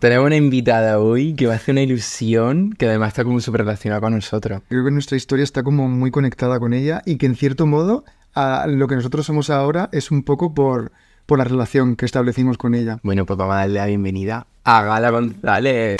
Tenemos una invitada hoy que va a hacer una ilusión que además está como súper relacionada con nosotros. Creo que nuestra historia está como muy conectada con ella y que en cierto modo a lo que nosotros somos ahora es un poco por, por la relación que establecimos con ella. Bueno, pues vamos a darle la bienvenida a Gala González.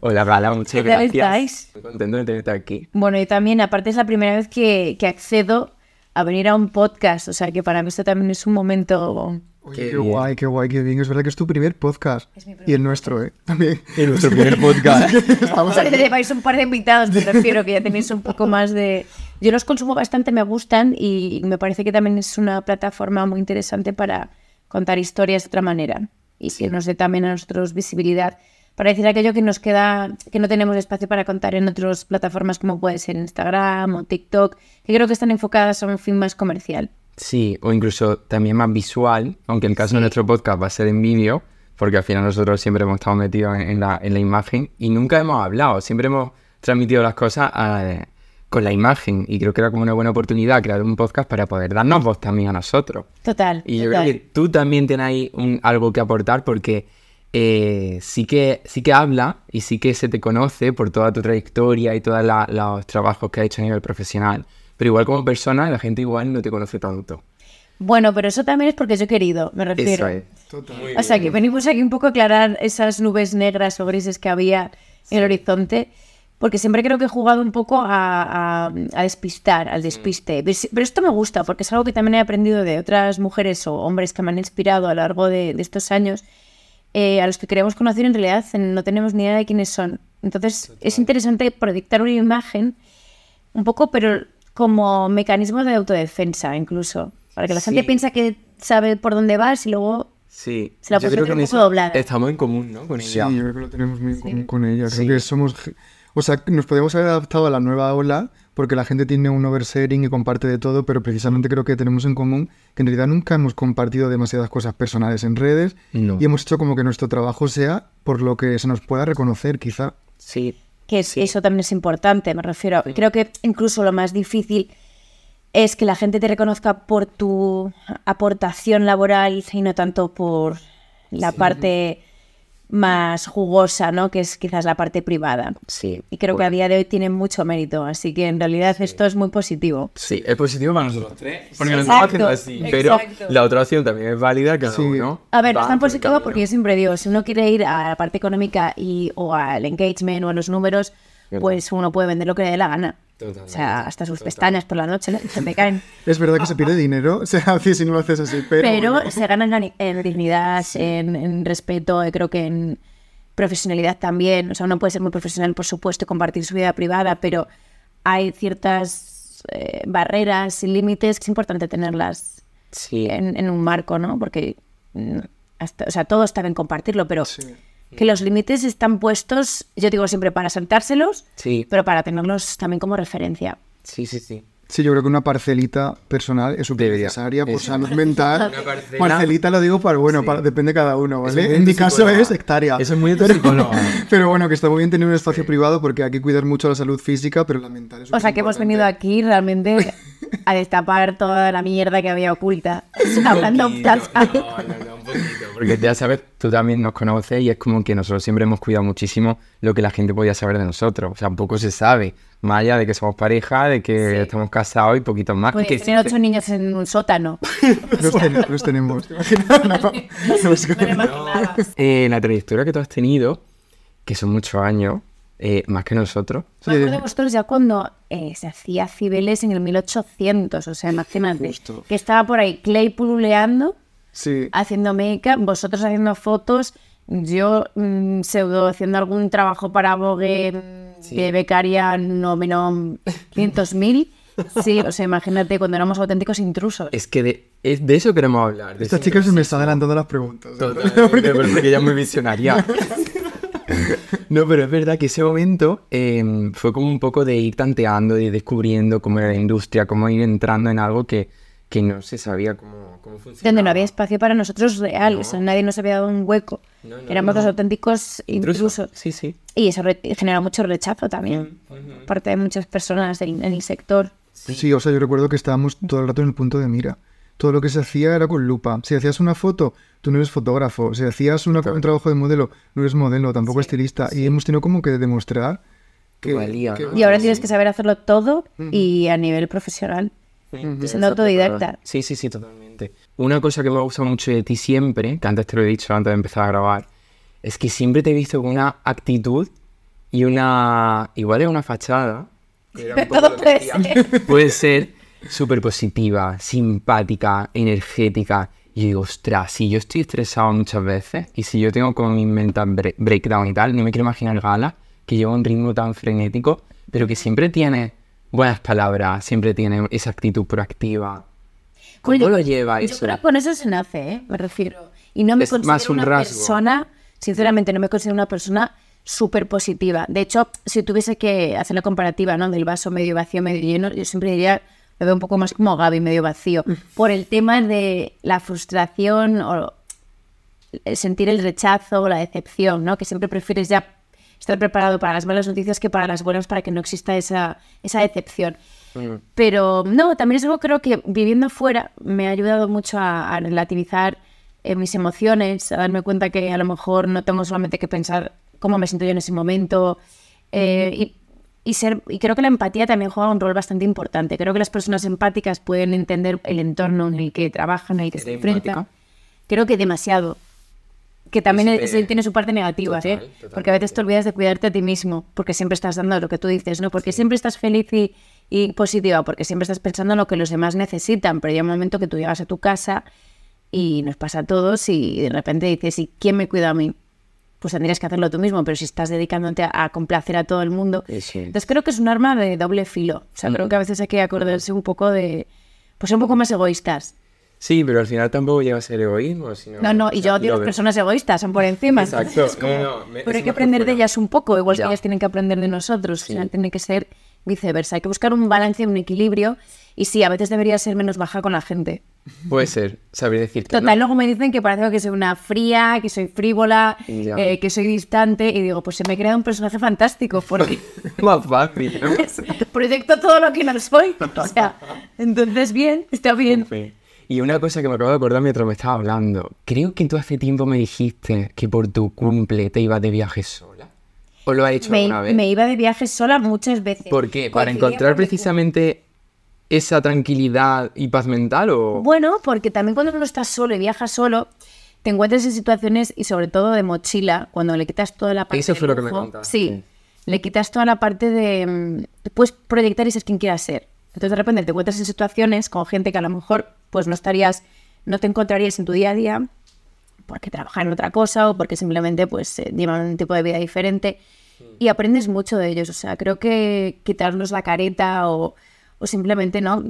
Hola Gala, muchas ¿Qué tal gracias. estáis? Muy contento de tenerte aquí. Bueno, y también, aparte es la primera vez que, que accedo a venir a un podcast, o sea que para mí esto también es un momento... Oye, Qué guay, qué guay, qué bien. Es verdad que es tu primer podcast. Es mi primer y el nuestro, ¿eh? También. En nuestro primer podcast. Estamos aquí. Lleváis un par de invitados, me refiero, que ya tenéis un poco más de... Yo los consumo bastante, me gustan y me parece que también es una plataforma muy interesante para contar historias de otra manera y que nos dé también a nosotros visibilidad para decir aquello que nos queda, que no tenemos espacio para contar en otras plataformas como puede ser Instagram o TikTok, que creo que están enfocadas a un fin más comercial. Sí, o incluso también más visual, aunque el caso de nuestro podcast va a ser en vídeo, porque al final nosotros siempre hemos estado metidos en, la, en la imagen y nunca hemos hablado, siempre hemos transmitido las cosas a- con la imagen y creo que era como una buena oportunidad crear un podcast para poder darnos voz también a nosotros. Total. Y yo total. creo que tú también tienes ahí un- algo que aportar porque eh, sí, que, sí que habla y sí que se te conoce por toda tu trayectoria y todos los trabajos que has hecho a nivel profesional. Pero igual como persona la gente igual no te conoce tanto. Bueno, pero eso también es porque yo he querido, me refiero. Eso es. O sea, que venimos aquí un poco a aclarar esas nubes negras o grises que había en el horizonte, porque siempre creo que he jugado un poco a, a- a despistar, al despiste. Pero, sí- pero esto me gusta, porque es algo que también he aprendido de otras mujeres o hombres que me han inspirado a lo largo de, de estos años, eh, a los que queremos conocer en realidad no tenemos ni idea de quiénes son. Entonces, es interesante proyectar una imagen un poco, pero como mecanismo de autodefensa incluso, para que la gente Sí. piensa que sabe por dónde vas y luego Sí, Se la yo creo que un poco estamos en común, ¿no? Con Sí, ella. yo creo que lo tenemos muy en común con ella. Creo Sí. que somos... O sea, que nos podemos haber adaptado a la nueva ola porque la gente tiene un oversharing y comparte de todo, pero precisamente creo que tenemos en común que en realidad nunca hemos compartido demasiadas cosas personales en redes No. y hemos hecho como que nuestro trabajo sea por lo que se nos pueda reconocer, quizá. Sí, que es- eso también es importante, me refiero. Creo que incluso lo más difícil es que la gente te reconozca por tu aportación laboral y no tanto por la parte más jugosa, ¿no? Que es quizás la parte privada. sí. Y creo que a día de hoy tiene mucho mérito, así que en realidad esto es muy positivo. Sí, es positivo para nosotros tres. Porque lo Exacto, estamos haciendo así. Pero exacto. la otra opción también es válida, cada Sí. uno. A ver, es tan positivo porque yo siempre digo, si uno quiere ir a la parte económica y, o al engagement o a los números. Pues uno puede vender lo que le dé la gana. O sea, hasta sus total. pestañas por la noche ¿no? se me caen. Es verdad que se pierde dinero, o sea, si no lo haces así, pero... Pero bueno. se ganan en, dignidad, en, en respeto, eh, creo que en profesionalidad también. O sea, uno puede ser muy profesional, por supuesto, y compartir su vida privada, pero hay ciertas eh, barreras y límites que es importante tenerlas Sí. en, en un marco, ¿no? Porque, mm, hasta, o sea, todo está bien compartirlo, pero Sí. Que los límites están puestos, yo digo siempre, para saltárselos, Sí. pero para tenerlos también como referencia. Sí, sí, sí. Sí, yo creo que una parcelita personal es súper necesaria por Eso. salud mental. Parcelita lo digo para, bueno, para- depende de cada uno, ¿vale? En mi caso es hectárea. Eso es muy de tu psicóloga. Pero bueno, que está muy bien tener un espacio privado porque hay que cuidar mucho la salud física, pero la mental es O sea, que hemos venido aquí realmente a destapar toda la mierda que había oculta. Hablando no, no, no, poquito, Porque ya sabes, tú también nos conoces y es como que nosotros siempre hemos cuidado muchísimo lo que la gente podía saber de nosotros. O sea, poco se sabe. Más allá de que somos pareja, de que estamos casados y poquitos más. Podéis que tener ocho niños en un sótano. Los, ten- los tenemos. ¿te imaginas? No, no que- Eh, la trayectoria que tú has tenido, que son muchos años, eh, más que nosotros. Me acuerdo de vosotros ya cuando eh, se hacía Cibeles en el 1800, o sea, imagínate, Justo. que estaba por ahí Clay pululeando, Sí. haciendo make vosotros haciendo fotos, yo mm, pseudo haciendo algún trabajo para Vogue mm, de becaria no menos 500.000. Sí, o sea, imagínate cuando éramos auténticos intrusos. Es que de, es de eso queremos hablar. de Esta chica se me está adelantando las preguntas. ¿eh? Totalmente, porque ella es muy visionaria. No, pero es verdad que ese momento eh, fue como un poco de ir tanteando, de ir descubriendo cómo era la industria, cómo ir entrando en algo que, que no se sabía cómo, cómo funcionaba. Donde no había espacio para nosotros real, o sea, nadie nos había dado un hueco. No, no, Éramos no. los auténticos Intruso. intrusos. Sí, sí. Y eso re- genera mucho rechazo también, por parte de muchas personas en, en el sector. Sí, o sea, yo recuerdo que estábamos todo el rato en el punto de mira. todo lo que se hacía era con lupa. Si hacías una foto, tú no eres fotógrafo. Si hacías una- un trabajo de modelo, no eres modelo, tampoco estilista. Y hemos tenido como que demostrar que... valía, que- ¿no? Y ahora tienes que saber hacerlo todo y a nivel profesional. Siendo autodidacta. Sí, sí, sí, totalmente. Una cosa que me gusta mucho de ti siempre, que antes te lo he dicho antes de empezar a grabar, es que siempre te he visto con una actitud y una... Igual es una fachada. que era un poco Todo puede ser. Puede ser súper positiva, simpática, energética. Y yo digo, ostras, si yo estoy estresado muchas veces y si yo tengo como mi mental bre- breakdown y tal, no me quiero imaginar Gala, que lleva un ritmo tan frenético, pero que siempre tiene buenas palabras, siempre tiene esa actitud proactiva. ¿Cómo Oye, lo lleva Yo eso? creo que con eso se nace, ¿eh? me refiero. Y no me Es considero más un una rasgo. persona, sinceramente, no me considero una persona súper positiva. De hecho, si tuviese que hacer la comparativa ¿no? del vaso medio vacío, medio lleno, yo siempre diría, lo veo un poco más como Gaby, medio vacío, por el tema de la frustración o sentir el rechazo o la decepción, ¿no? Que siempre prefieres ya estar preparado para las malas noticias que para las buenas para que no exista esa, esa decepción. Pero no, también es algo creo que viviendo fuera me ha ayudado mucho a, a relativizar eh, mis emociones, a darme cuenta que a lo mejor no tengo solamente que pensar cómo me siento yo en ese momento. eh, y, y ser, y creo que la empatía también juega un rol bastante importante. Creo que las personas empáticas pueden entender el entorno en el que trabajan, en el que se ¿Eres enfrentan. Creo que demasiado. Que también es- eh, tiene su parte negativa, total, ¿eh? Porque a veces te olvidas de cuidarte a ti mismo, porque siempre estás dando lo que tú dices, ¿no? Porque siempre estás feliz y, y positiva, porque siempre estás pensando en lo que los demás necesitan, pero llega un momento que tú llegas a tu casa y nos pasa a todos y de repente dices, ¿y quién me cuida a mí? Pues tendrías que hacerlo tú mismo, pero si estás dedicándote a, a complacer a todo el mundo. Sí. Entonces creo que es un arma de doble filo. O sea, creo que a veces hay que acordarse un poco de, pues ser un poco más egoístas. Sí, pero al final tampoco llega a ser egoísmo, sino... No, no, y yo odio las personas egoístas, son por encima. Exacto. Es como- No, no, me- pero hay que aprender de fuera. ellas un poco, igual Ya. que ellas tienen que aprender de nosotros. O sea, tiene que ser viceversa. Hay que buscar un balance, un equilibrio. Y sí, a veces debería ser menos baja con la gente. Puede ser, sabría decirte. Total, luego me dicen que parece que soy una fría, que soy frívola, eh, que soy distante. Y digo, pues se me crea un personaje fantástico porque ¿no? Más fácil, ¿no? proyecto todo lo que no soy. O sea, entonces bien, está bien. Y una cosa que me acabo de acordar mientras me estaba hablando. Creo que tú hace tiempo me dijiste que por tu cumple te ibas de viaje sola. ¿O lo has hecho Me, alguna vez? me iba de viaje sola muchas veces. ¿Por qué? ¿Para encontrar precisamente esa tranquilidad y paz mental o...? Bueno, porque también cuando uno está solo y viaja solo, te encuentras en situaciones y sobre todo de mochila, cuando le quitas toda la parte Eso fue lo que me contaste. Sí, le quitas toda la parte de... mm, Puedes proyectar y ser quien quieras ser. Entonces de repente te encuentras en situaciones con gente que a lo mejor pues no estarías, no te encontrarías en tu día a día porque trabajan en otra cosa o porque simplemente pues eh, llevan un tipo de vida diferente. Y aprendes mucho de ellos. O sea, creo que quitarnos la careta o, o simplemente no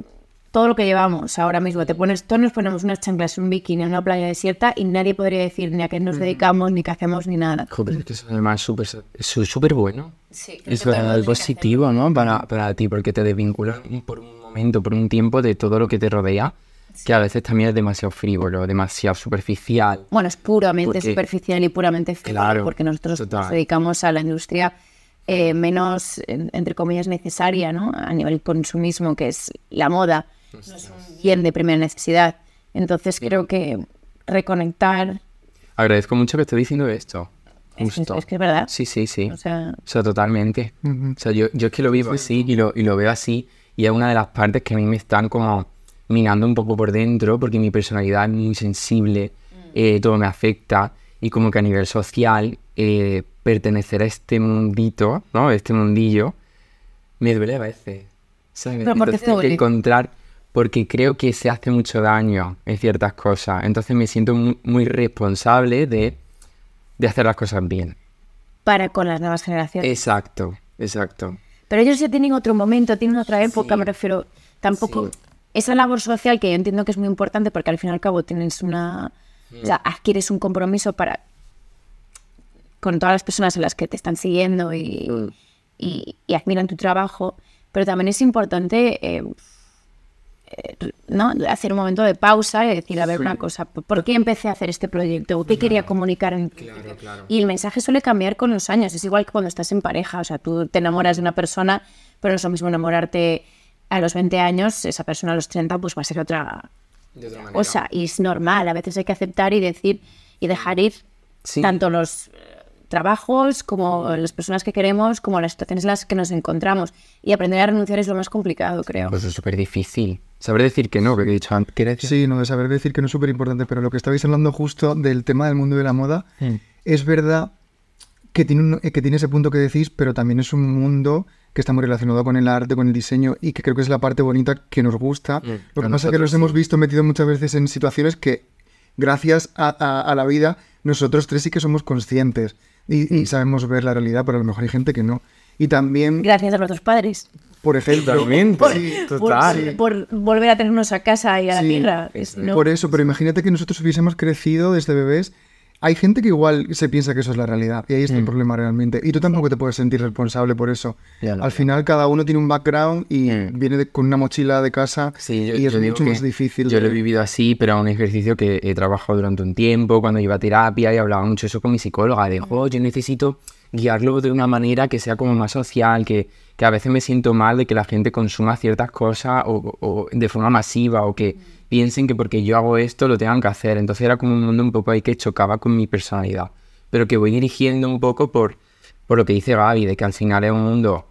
todo lo que llevamos ahora mismo. Te pones, todos nos ponemos unas chanclas, un bikini en una playa desierta y nadie podría decir ni a qué nos dedicamos, ni qué hacemos, ni nada. Joder, es que eso además es súper es súper bueno. Sí, Es algo positivo, ¿no? Para, para ti, porque te desvinculas por un momento, por un tiempo de todo lo que te rodea, que a veces también es demasiado frívolo, demasiado superficial. Bueno, es puramente Porque- superficial y puramente frívolo, Claro, porque nosotros total. nos dedicamos a la industria eh, menos, en- entre comillas, necesaria, ¿no? A nivel consumismo, que es la moda. No es un bien de primera necesidad. Entonces creo que reconectar... Agradezco mucho que estés diciendo esto. Es, Justo. es que es verdad. Sí, sí, sí. O sea, O sea, totalmente. O sea, yo, yo es que lo vivo así y lo, y lo veo así. Y es una de las partes que a mí me están como minando un poco por dentro, porque mi personalidad es muy sensible, eh, todo me afecta. Y como que a nivel social, eh, pertenecer a este mundito, ¿no? Este mundillo, me duele a veces. ¿sabes? ¿Pero Entonces tengo que encontrar, porque creo que se hace mucho daño en ciertas cosas. Entonces me siento mu- muy responsable de, de hacer las cosas bien. para con las nuevas generaciones. Exacto, exacto. Pero ellos ya tienen otro momento, tienen otra época, Sí. me refiero. Tampoco. Sí. Esa labor social que yo entiendo que es muy importante porque al fin y al cabo tienes una. O sea, adquieres un compromiso para. con todas las personas en las que te están siguiendo y, Mm. y, y admiran tu trabajo. Pero también es importante. eh, ¿no? hacer un momento de pausa y decir, a ver, una cosa, ¿por qué empecé a hacer este proyecto? ¿Qué quería comunicar? En... Y el mensaje suele cambiar con los años, es igual que cuando estás en pareja, o sea, tú te enamoras de una persona, pero no es lo mismo enamorarte a los 20 años, esa persona a los 30 pues va a ser otra, De otra manera. Sea, y es normal, a veces hay que aceptar y decir y dejar ir Sí. tanto los eh, trabajos como las personas que queremos, como las situaciones en las que nos encontramos. Y aprender a renunciar es lo más complicado, creo. Pues es súper difícil. Saber decir que no, que he dicho antes. Sí, no, de saber decir que no es súper importante, pero lo que estabais hablando justo del tema del mundo de la moda, Mm. es verdad que tiene, un- que tiene ese punto que decís, pero también es un mundo que está muy relacionado con el arte, con el diseño, y que creo que es la parte bonita que nos gusta. Mm, Lo que pasa es que los sí. hemos visto metidos muchas veces en situaciones que, gracias a, a- a la vida, nosotros tres sí que somos conscientes y, y sabemos ver la realidad, pero a lo mejor hay gente que no. Y también, Gracias a nuestros padres por ejemplo, por, total. por- por volver a tenernos a casa y a la tierra. Es- no- Por eso, pero imagínate que nosotros hubiésemos crecido desde bebés. Hay gente que igual se piensa que eso es la realidad y ahí está el problema realmente. Y tú tampoco te puedes sentir responsable por eso. Mm. Ya Al final cada uno tiene un background y Mm. viene de- con una mochila de casa Sí, yo, y es mucho más difícil. Yo de- lo he vivido así, pero a un ejercicio que he trabajado durante un tiempo, cuando iba a terapia y hablaba mucho eso con mi psicóloga. De, "Jo, yo necesito guiarlo de una manera que sea como más social, que, que a veces me siento mal de que la gente consuma ciertas cosas o, o de forma masiva o que piensen que porque yo hago esto lo tengan que hacer. Entonces era como un mundo un poco ahí que chocaba con mi personalidad. Pero que voy dirigiendo un poco por, por lo que dice Gaby, de que al final es un mundo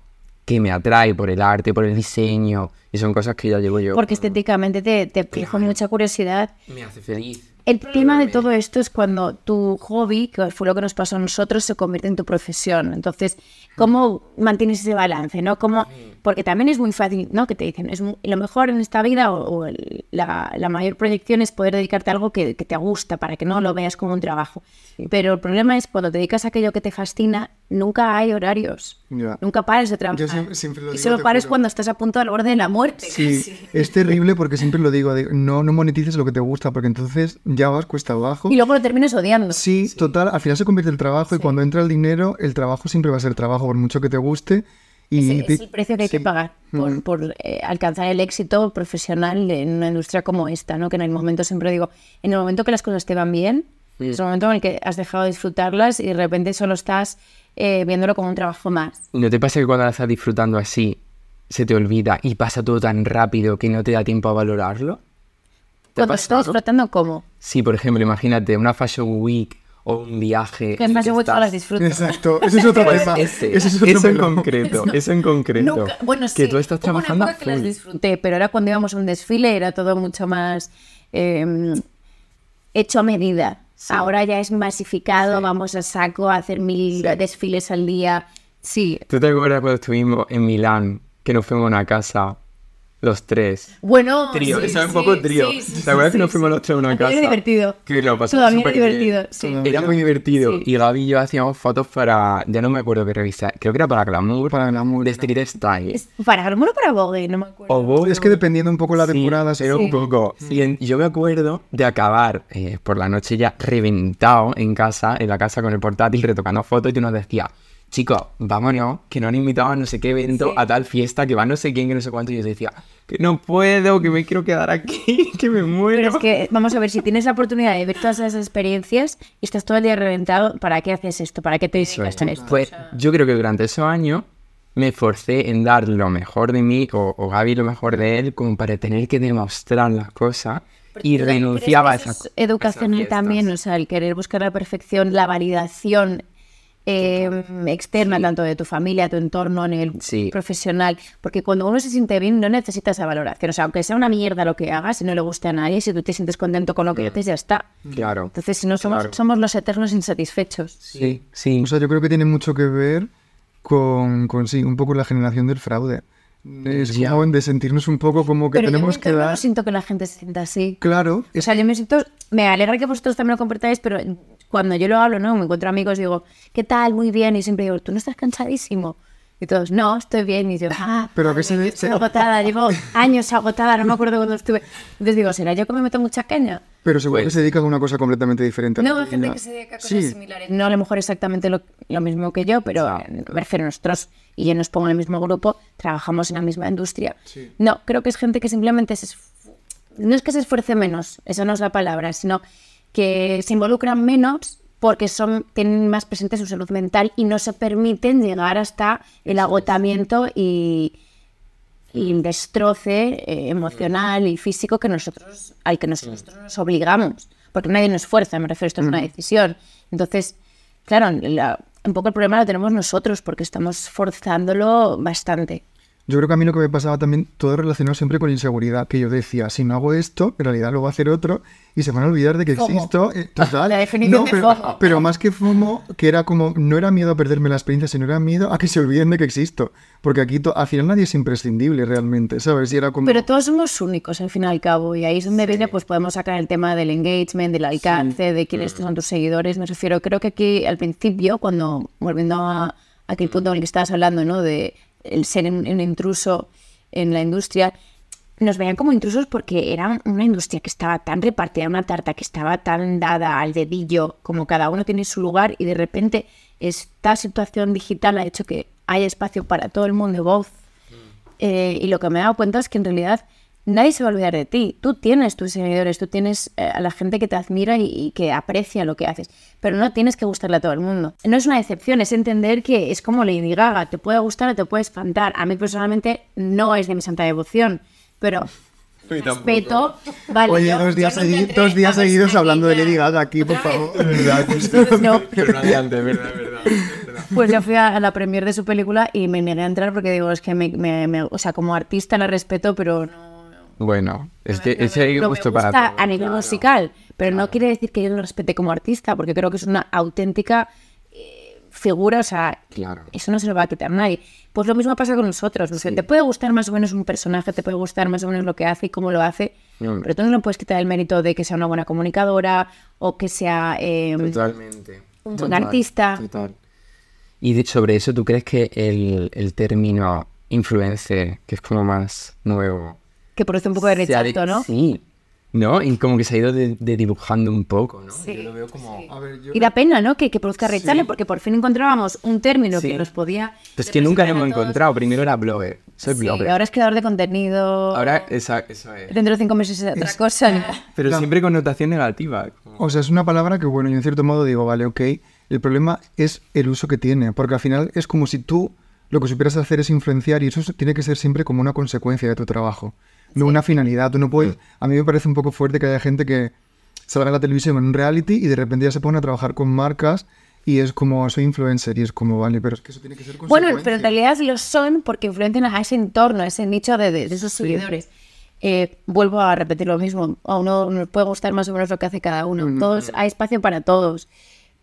que me atrae por el arte, por el diseño, y son cosas que ya llevo yo. Porque estéticamente te, te fijo mucha curiosidad. Me hace feliz. El tema de todo esto es cuando tu hobby, que fue lo que nos pasó a nosotros, se convierte en tu profesión. Entonces, ¿cómo mantienes ese balance? ¿no? ¿Cómo, porque también es muy fácil, ¿no? Que te dicen, es mu- lo mejor en esta vida o, o el- la, la mayor proyección es poder dedicarte a algo que, que te gusta, para que no lo veas como un trabajo. Pero el problema es cuando te dedicas a aquello que te fascina, nunca hay horarios. Ya. Nunca pares de trabajar. siempre- siempre lo y digo, solo te pares cuando estás a punto al borde de la muerte. Sí, es terrible porque siempre lo digo, no, no monetices lo que te gusta porque entonces ya vas cuesta abajo. Y luego lo terminas odiando. Sí, total, al final se convierte el trabajo y cuando entra el dinero, el trabajo siempre va a ser trabajo, por mucho que te guste. Y Ese es el precio que hay que sí. pagar por, por, eh, alcanzar el éxito profesional en una industria como esta, ¿no? Que en el momento, siempre digo, en el momento que las cosas te van bien, es el momento en el que has dejado de disfrutarlas y de repente solo estás eh, viéndolo como un trabajo más. ¿No te pasa que cuando la estás disfrutando así, se te olvida y pasa todo tan rápido que no te da tiempo a valorarlo? ¿Te Cuando estás disfrutando, ¿cómo? Sí, por ejemplo, imagínate una Fashion Week o un viaje. Que en Fashion Week estás- las disfruto. Exacto, ese es otro tema. ese, Ese es otro eso en concreto, eso en concreto. Nunca- bueno, sí, que tú estás una trabajando a época que las disfruté, pero ahora cuando íbamos a un desfile era todo mucho más eh, hecho a medida. Ahora ya es masificado, vamos a saco a hacer mil desfiles al día. Sí. ¿Tú te acuerdas cuando estuvimos en Milán, que nos fuimos a una casa, los tres? Bueno, Trío, sí, eso es un sí, poco trío. sí, sí, ¿Te acuerdas sí, que nos fuimos sí. los tres a una casa? Era divertido. Que lo pasamos Todavía era súper bien. divertido, sí. Era muy divertido. Sí. Y Gaby y yo hacíamos fotos para, ya no me acuerdo qué revista, creo que era para Glamour, Para Glamour, de Street Style. Es para Glamour o para Vogue, no me acuerdo. O Vogue, Es que dependiendo un poco la temporada, sí. era un poco. Y en- yo me acuerdo de acabar eh, por la noche ya reventado en casa, en la casa con el portátil, retocando fotos y tú nos decías, chicos, vámonos, que nos han invitado a no sé qué evento, a tal fiesta, que va no sé quién, que no sé cuánto. Y yo decía, que no puedo, que me quiero quedar aquí, que me muero. Pero es que, vamos a ver, si tienes la oportunidad de ver todas esas experiencias y estás todo el día reventado, ¿para qué haces esto? ¿Para qué te dedicas a esto? Pues yo creo que durante esos años me esforcé en dar lo mejor de mí o, o Gaby lo mejor de él como para tener que demostrar las cosas y renunciaba a eso esas es educacional esas fiestas. también, o sea, el querer buscar la perfección, la validación eh, externa, tanto de tu familia, tu entorno, en el Sí. profesional, porque cuando uno se siente bien no necesita esa valoración, o sea, aunque sea una mierda lo que hagas, si no le gusta a nadie, si tú te sientes contento con lo que haces, ya está. Claro. Entonces, si no somos, Claro. somos los eternos insatisfechos. Sí, sí. O sea, yo creo que tiene mucho que ver con, con sí, un poco la generación del fraude. Es Ya. como de sentirnos un poco como que Pero tenemos que dar. no siento que la gente se sienta así. Claro, O sea, yo me siento, me alegra que vosotros también lo compartáis, pero cuando yo lo hablo, ¿no? Me encuentro amigos, digo, ¿qué tal? Muy bien. Y siempre digo, ¿tú no estás cansadísimo? Y todos, no, estoy bien. Y yo, ah, Pero que se ve- estoy agotada, llevo años agotada, no me acuerdo cuándo estuve. Entonces digo, ¿será yo que me meto mucha caña? pero seguro Pues- que se dedica a una cosa completamente diferente. a No, hay gente que se dedica a cosas Sí. similares. No a lo mejor exactamente lo, lo mismo que yo, pero eh, me refiero a nosotros, y yo nos pongo en el mismo grupo, trabajamos en la misma industria. No, creo que es gente que simplemente se no es que se esfuerce menos, esa no es la palabra, sino que se involucran menos porque son, tienen más presente su salud mental y no se permiten llegar hasta el agotamiento y, y un destroce eh, emocional y físico que nosotros, al que nosotros nos obligamos, porque nadie nos fuerza, me refiero, esto es una decisión. Entonces, claro, la- un poco el problema lo tenemos nosotros porque estamos forzándolo bastante. Yo creo que a mí lo que me pasaba también, todo relacionado siempre con inseguridad, que yo decía, si no hago esto, en realidad lo voy a hacer otro, y se van a olvidar de que FOMO. existo. eh, total. La definición de pero, FOMO. pero más que FOMO, que era como, no era miedo a perderme la experiencia, sino era miedo a que se olviden de que existo. Porque aquí al final nadie es imprescindible realmente, ¿sabes? Y era como... Pero todos somos únicos al fin y al cabo, y ahí es donde viene, pues podemos sacar el tema del engagement, del alcance, de quiénes son tus seguidores. Me refiero, creo que aquí al principio, cuando, volviendo a, a aquel punto en el que estabas hablando, ¿no? De el ser un, un intruso en la industria, nos veían como intrusos porque era una industria que estaba tan repartida, una tarta que estaba tan dada al dedillo, como cada uno tiene su lugar, y de repente esta situación digital ha hecho que haya espacio para todo el mundo, voz. Eh, y lo que me he dado cuenta es que en realidad nadie se va a olvidar de ti. Tú tienes tus seguidores, tú tienes eh, a la gente que te admira y, y que aprecia lo que haces, pero no tienes que gustarle a todo el mundo. No es una decepción, es entender que es como Lady Gaga, te puede gustar o te puede espantar. A mí personalmente no es de mi santa devoción, pero respeto. Vale, Oye, dos días, no segui- tendré dos días seguidos hablando de. Lady Gaga aquí, por favor. No. Radiante, verdad, verdad. verdad. Pues yo fui a la premiere de su película y me negué a entrar porque digo, es que me, me- me- o sea, como artista la respeto, pero no, Bueno, es que ese me gusto gusta para a nivel claro. musical, pero no quiere decir que yo no lo respete como artista, porque creo que es una auténtica eh, figura, o sea, Claro. eso no se lo va a quitar nadie. Pues lo mismo pasa con nosotros, no sé, te puede gustar más o menos un personaje, te puede gustar más o menos lo que hace y cómo lo hace, Mm. pero tú no le puedes quitar el mérito de que sea una buena comunicadora o que sea eh, Totalmente. un buen artista. Total. Y de- sobre eso, ¿tú crees que el, el término influencer, que es como más nuevo, que produce un poco de rechazo, ¿no? Sí. ¿No? Y como que se ha ido de, de dibujando un poco, ¿no? Sí, Yo lo veo como... A ver, yo... Y da pena, ¿no? Que, que produzca rechazo, porque por fin encontrábamos un término Sí. que nos podía. Pues que nunca hemos encontrado. Primero era blogger. Soy Sí, blogger. ahora es creador de contenido. Ahora, esa- eso es. Dentro de cinco meses es otra cosa. Pero Claro. siempre con notación negativa. O sea, es una palabra que, bueno, yo en cierto modo digo, vale, ok. El problema es el uso que tiene, porque al final es como si tú lo que supieras hacer es influenciar y eso tiene que ser siempre como una consecuencia de tu trabajo, no una finalidad. Tú no puedes... A mí me parece un poco fuerte que haya gente que salga en la televisión en un reality y de repente ya se pone a trabajar con marcas y es como, soy influencer y es como, vale, pero es que eso tiene que ser Bueno, pero en realidad lo son porque influencian a ese entorno, a ese nicho de, de- de esos seguidores. Eh, vuelvo a repetir lo mismo. A uno nos puede gustar más o menos lo que hace cada uno. Todos, hay espacio para todos.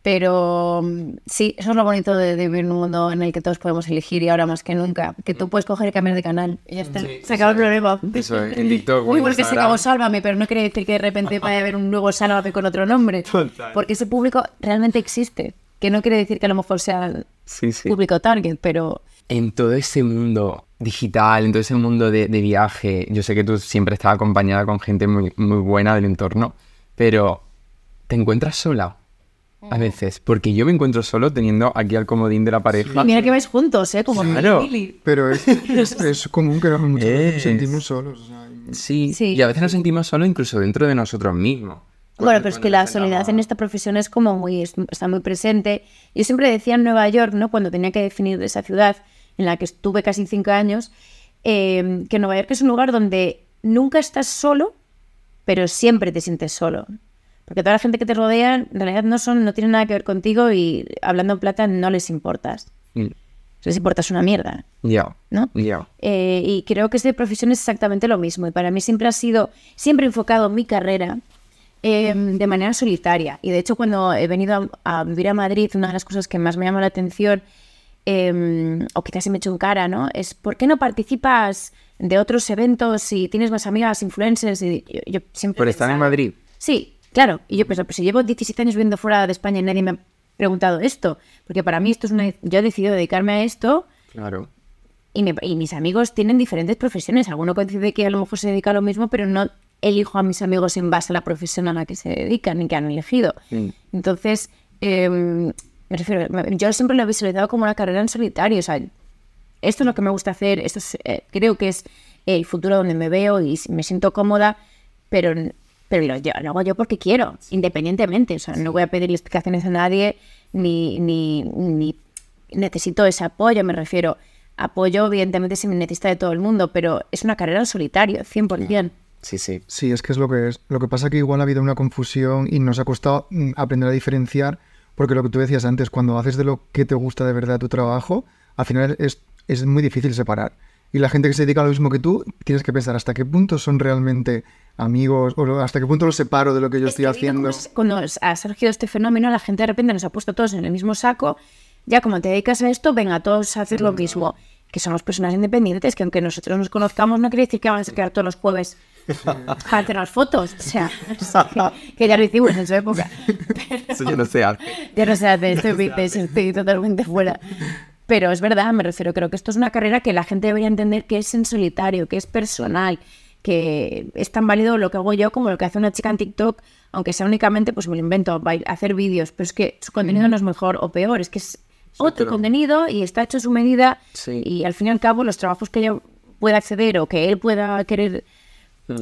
Pero mm, sí, eso es lo bonito de, de vivir en un mundo en el que todos podemos elegir y ahora más que nunca. Que tú puedes coger y cambiar de canal. Y ya está. Sí, se acabó el problema. Eso es, en TikTok. o Muy en bueno que se acabó Sálvame, pero no quiere decir que de repente vaya a haber un nuevo Sálvame con otro nombre. Total. Porque ese público realmente existe. Que no quiere decir que a lo mejor sea el Sí, sí. público target, pero En todo ese mundo digital, en todo ese mundo de, de viaje, yo sé que tú siempre estás acompañada con gente muy, muy buena del entorno, pero ¿te encuentras sola? A veces, porque yo me encuentro solo teniendo aquí al comodín de la pareja. mira que vais juntos, ¿eh? Como Claro. Pero es, es común que muchas veces Es. nos sentimos solos. o sea, y- Sí, Sí. y a veces nos sentimos solos incluso dentro de nosotros mismos. Bueno, pero es que la nos soledad en esta profesión es como muy, es- está muy presente. Yo siempre decía en Nueva York, ¿no? Cuando tenía que definir esa ciudad en la que estuve casi cinco años, eh, que Nueva York es un lugar donde nunca estás solo, pero siempre te sientes solo. Porque toda la gente que te rodea en realidad no son, no tienen nada que ver contigo y hablando en plata no les importas. Mm, Les importas una mierda. Ya, ¿no? ya. Eh, y creo que esta profesión es exactamente lo mismo. Y para mí siempre ha sido, siempre he enfocado mi carrera eh, de manera solitaria. Y de hecho, cuando he venido a, a vivir a Madrid, una de las cosas que más me llama la atención, eh, o quizás se me echo en cara, ¿no? Es ¿por qué no participas de otros eventos y tienes más amigas, influencers? Y yo, yo siempre Por estar en Madrid. Sí, claro. Y yo pienso, pues si llevo 17 años viviendo fuera de España y nadie me ha preguntado esto, porque para mí esto es una... Yo he decidido dedicarme a esto Claro. y, me- y mis amigos tienen diferentes profesiones. Alguno coincide que a lo mejor se dedica a lo mismo, pero no elijo a mis amigos en base a la profesión a la que se dedican y que han elegido. Mm. Entonces, eh, me refiero, yo siempre lo he visualizado como una carrera en solitario. O sea, esto es lo que me gusta hacer, esto es, eh, creo que es el futuro donde me veo y me siento cómoda, pero, pero lo, yo- lo hago yo porque quiero, independientemente. O sea, no voy a pedirle explicaciones a nadie ni, ni, ni necesito ese apoyo, me refiero. apoyo evidentemente se necesita de todo el mundo, pero es una carrera en solitario, 100%. Sí, sí. Sí, es que es lo que es. Lo que pasa que igual ha habido una confusión y nos ha costado mm, aprender a diferenciar, porque lo que tú decías antes, cuando haces de lo que te gusta de verdad tu trabajo, al final es, es muy difícil separar. Y la gente que se dedica a lo mismo que tú, tienes que pensar hasta qué punto son realmente amigos o hasta qué punto los separo de lo que yo Es estoy que haciendo. Cuando ha surgido este fenómeno, la gente de repente nos ha puesto todos en el mismo saco. Ya como te dedicas a esto, venga, todos a hacer lo mismo. Que somos personas independientes, que aunque nosotros nos conozcamos, no quiere decir que vamos a quedar todos los jueves para hacernos fotos. O sea, que, que ya lo hicimos en su época. Eso yo no sé. Ya no se hace, estoy, estoy totalmente fuera. Pero es verdad, me refiero, creo que esto es una carrera que la gente debería entender que es en solitario, que es personal, que es tan válido lo que hago yo como lo que hace una chica en TikTok, aunque sea únicamente, pues me lo invento, hacer vídeos, pero es que su contenido no es mejor o peor, es que es otro contenido y está hecho a su medida Sí. y al fin y al cabo los trabajos que ella pueda acceder o que él pueda querer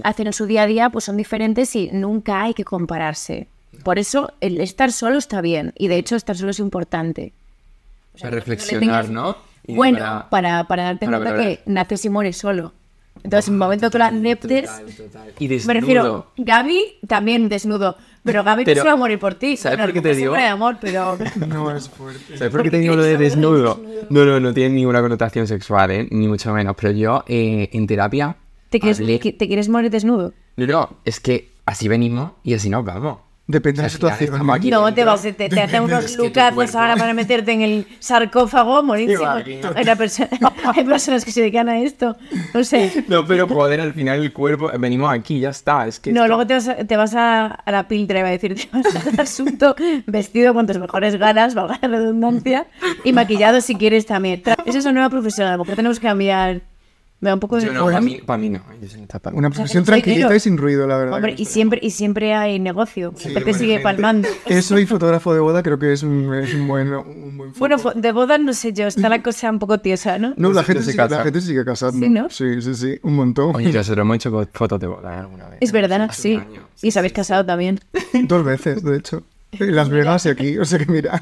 hacer en su día a día, pues son diferentes y nunca hay que compararse. Por eso el estar solo está bien y de hecho estar solo es importante. Para no le reflexionar, tengas- ¿no? Y Bueno, para- para, para, darte para cuenta que naces y mueres solo. Entonces, en el momento que lo total. Y me desnudo. refiero, Gaby también desnudo, pero Gaby Pero, no se va a morir por ti. ¿sabes Bueno, por qué te digo? de amor, pero... No es fuerte. ¿Sabes por qué te digo lo de desnudo? No, no, no tiene ninguna connotación sexual, ¿eh? Ni mucho menos. Pero yo, eh, en terapia... ¿Te quieres, hablé- ¿Te quieres morir desnudo? No, no, es que así venimos y así nos vamos. Depende de la Al final situación. estamos aquí No, te vas, te, te hacen unos lucazos ahora para meterte en el sarcófago, morirse. Hay, persona- hay personas que se dedican a esto. No sé. No, pero joder, al final el cuerpo... Venimos aquí, ya está. Es que... No, esto- luego te vas, a, te vas a, a la piltra, iba a decir, te vas al asunto vestido con tus mejores ganas, valga la redundancia, y maquillado si quieres también. Esa es una nueva profesión, a lo mejor tenemos que cambiar. Me da un poco de... No, para mí, para mí no. Una profesión tranquilita y sin ruido, la verdad. Hombre, y siempre, y siempre hay negocio. siempre te sigue palmando. Eso y fotógrafo de boda creo que es un, es un buen, un buen Bueno, de boda no sé yo, está la cosa un poco tiesa, ¿no? No, la se- gente, se sigue, la casa. gente sigue casando. Sí, ¿no? Sí, sí, sí, un montón. Oye, nosotros hemos hecho fotos de boda alguna vez. Es verdad, ¿no? Sí. Y os habéis casado también. Dos veces, de hecho. En Las Vegas y aquí, o sea que mira.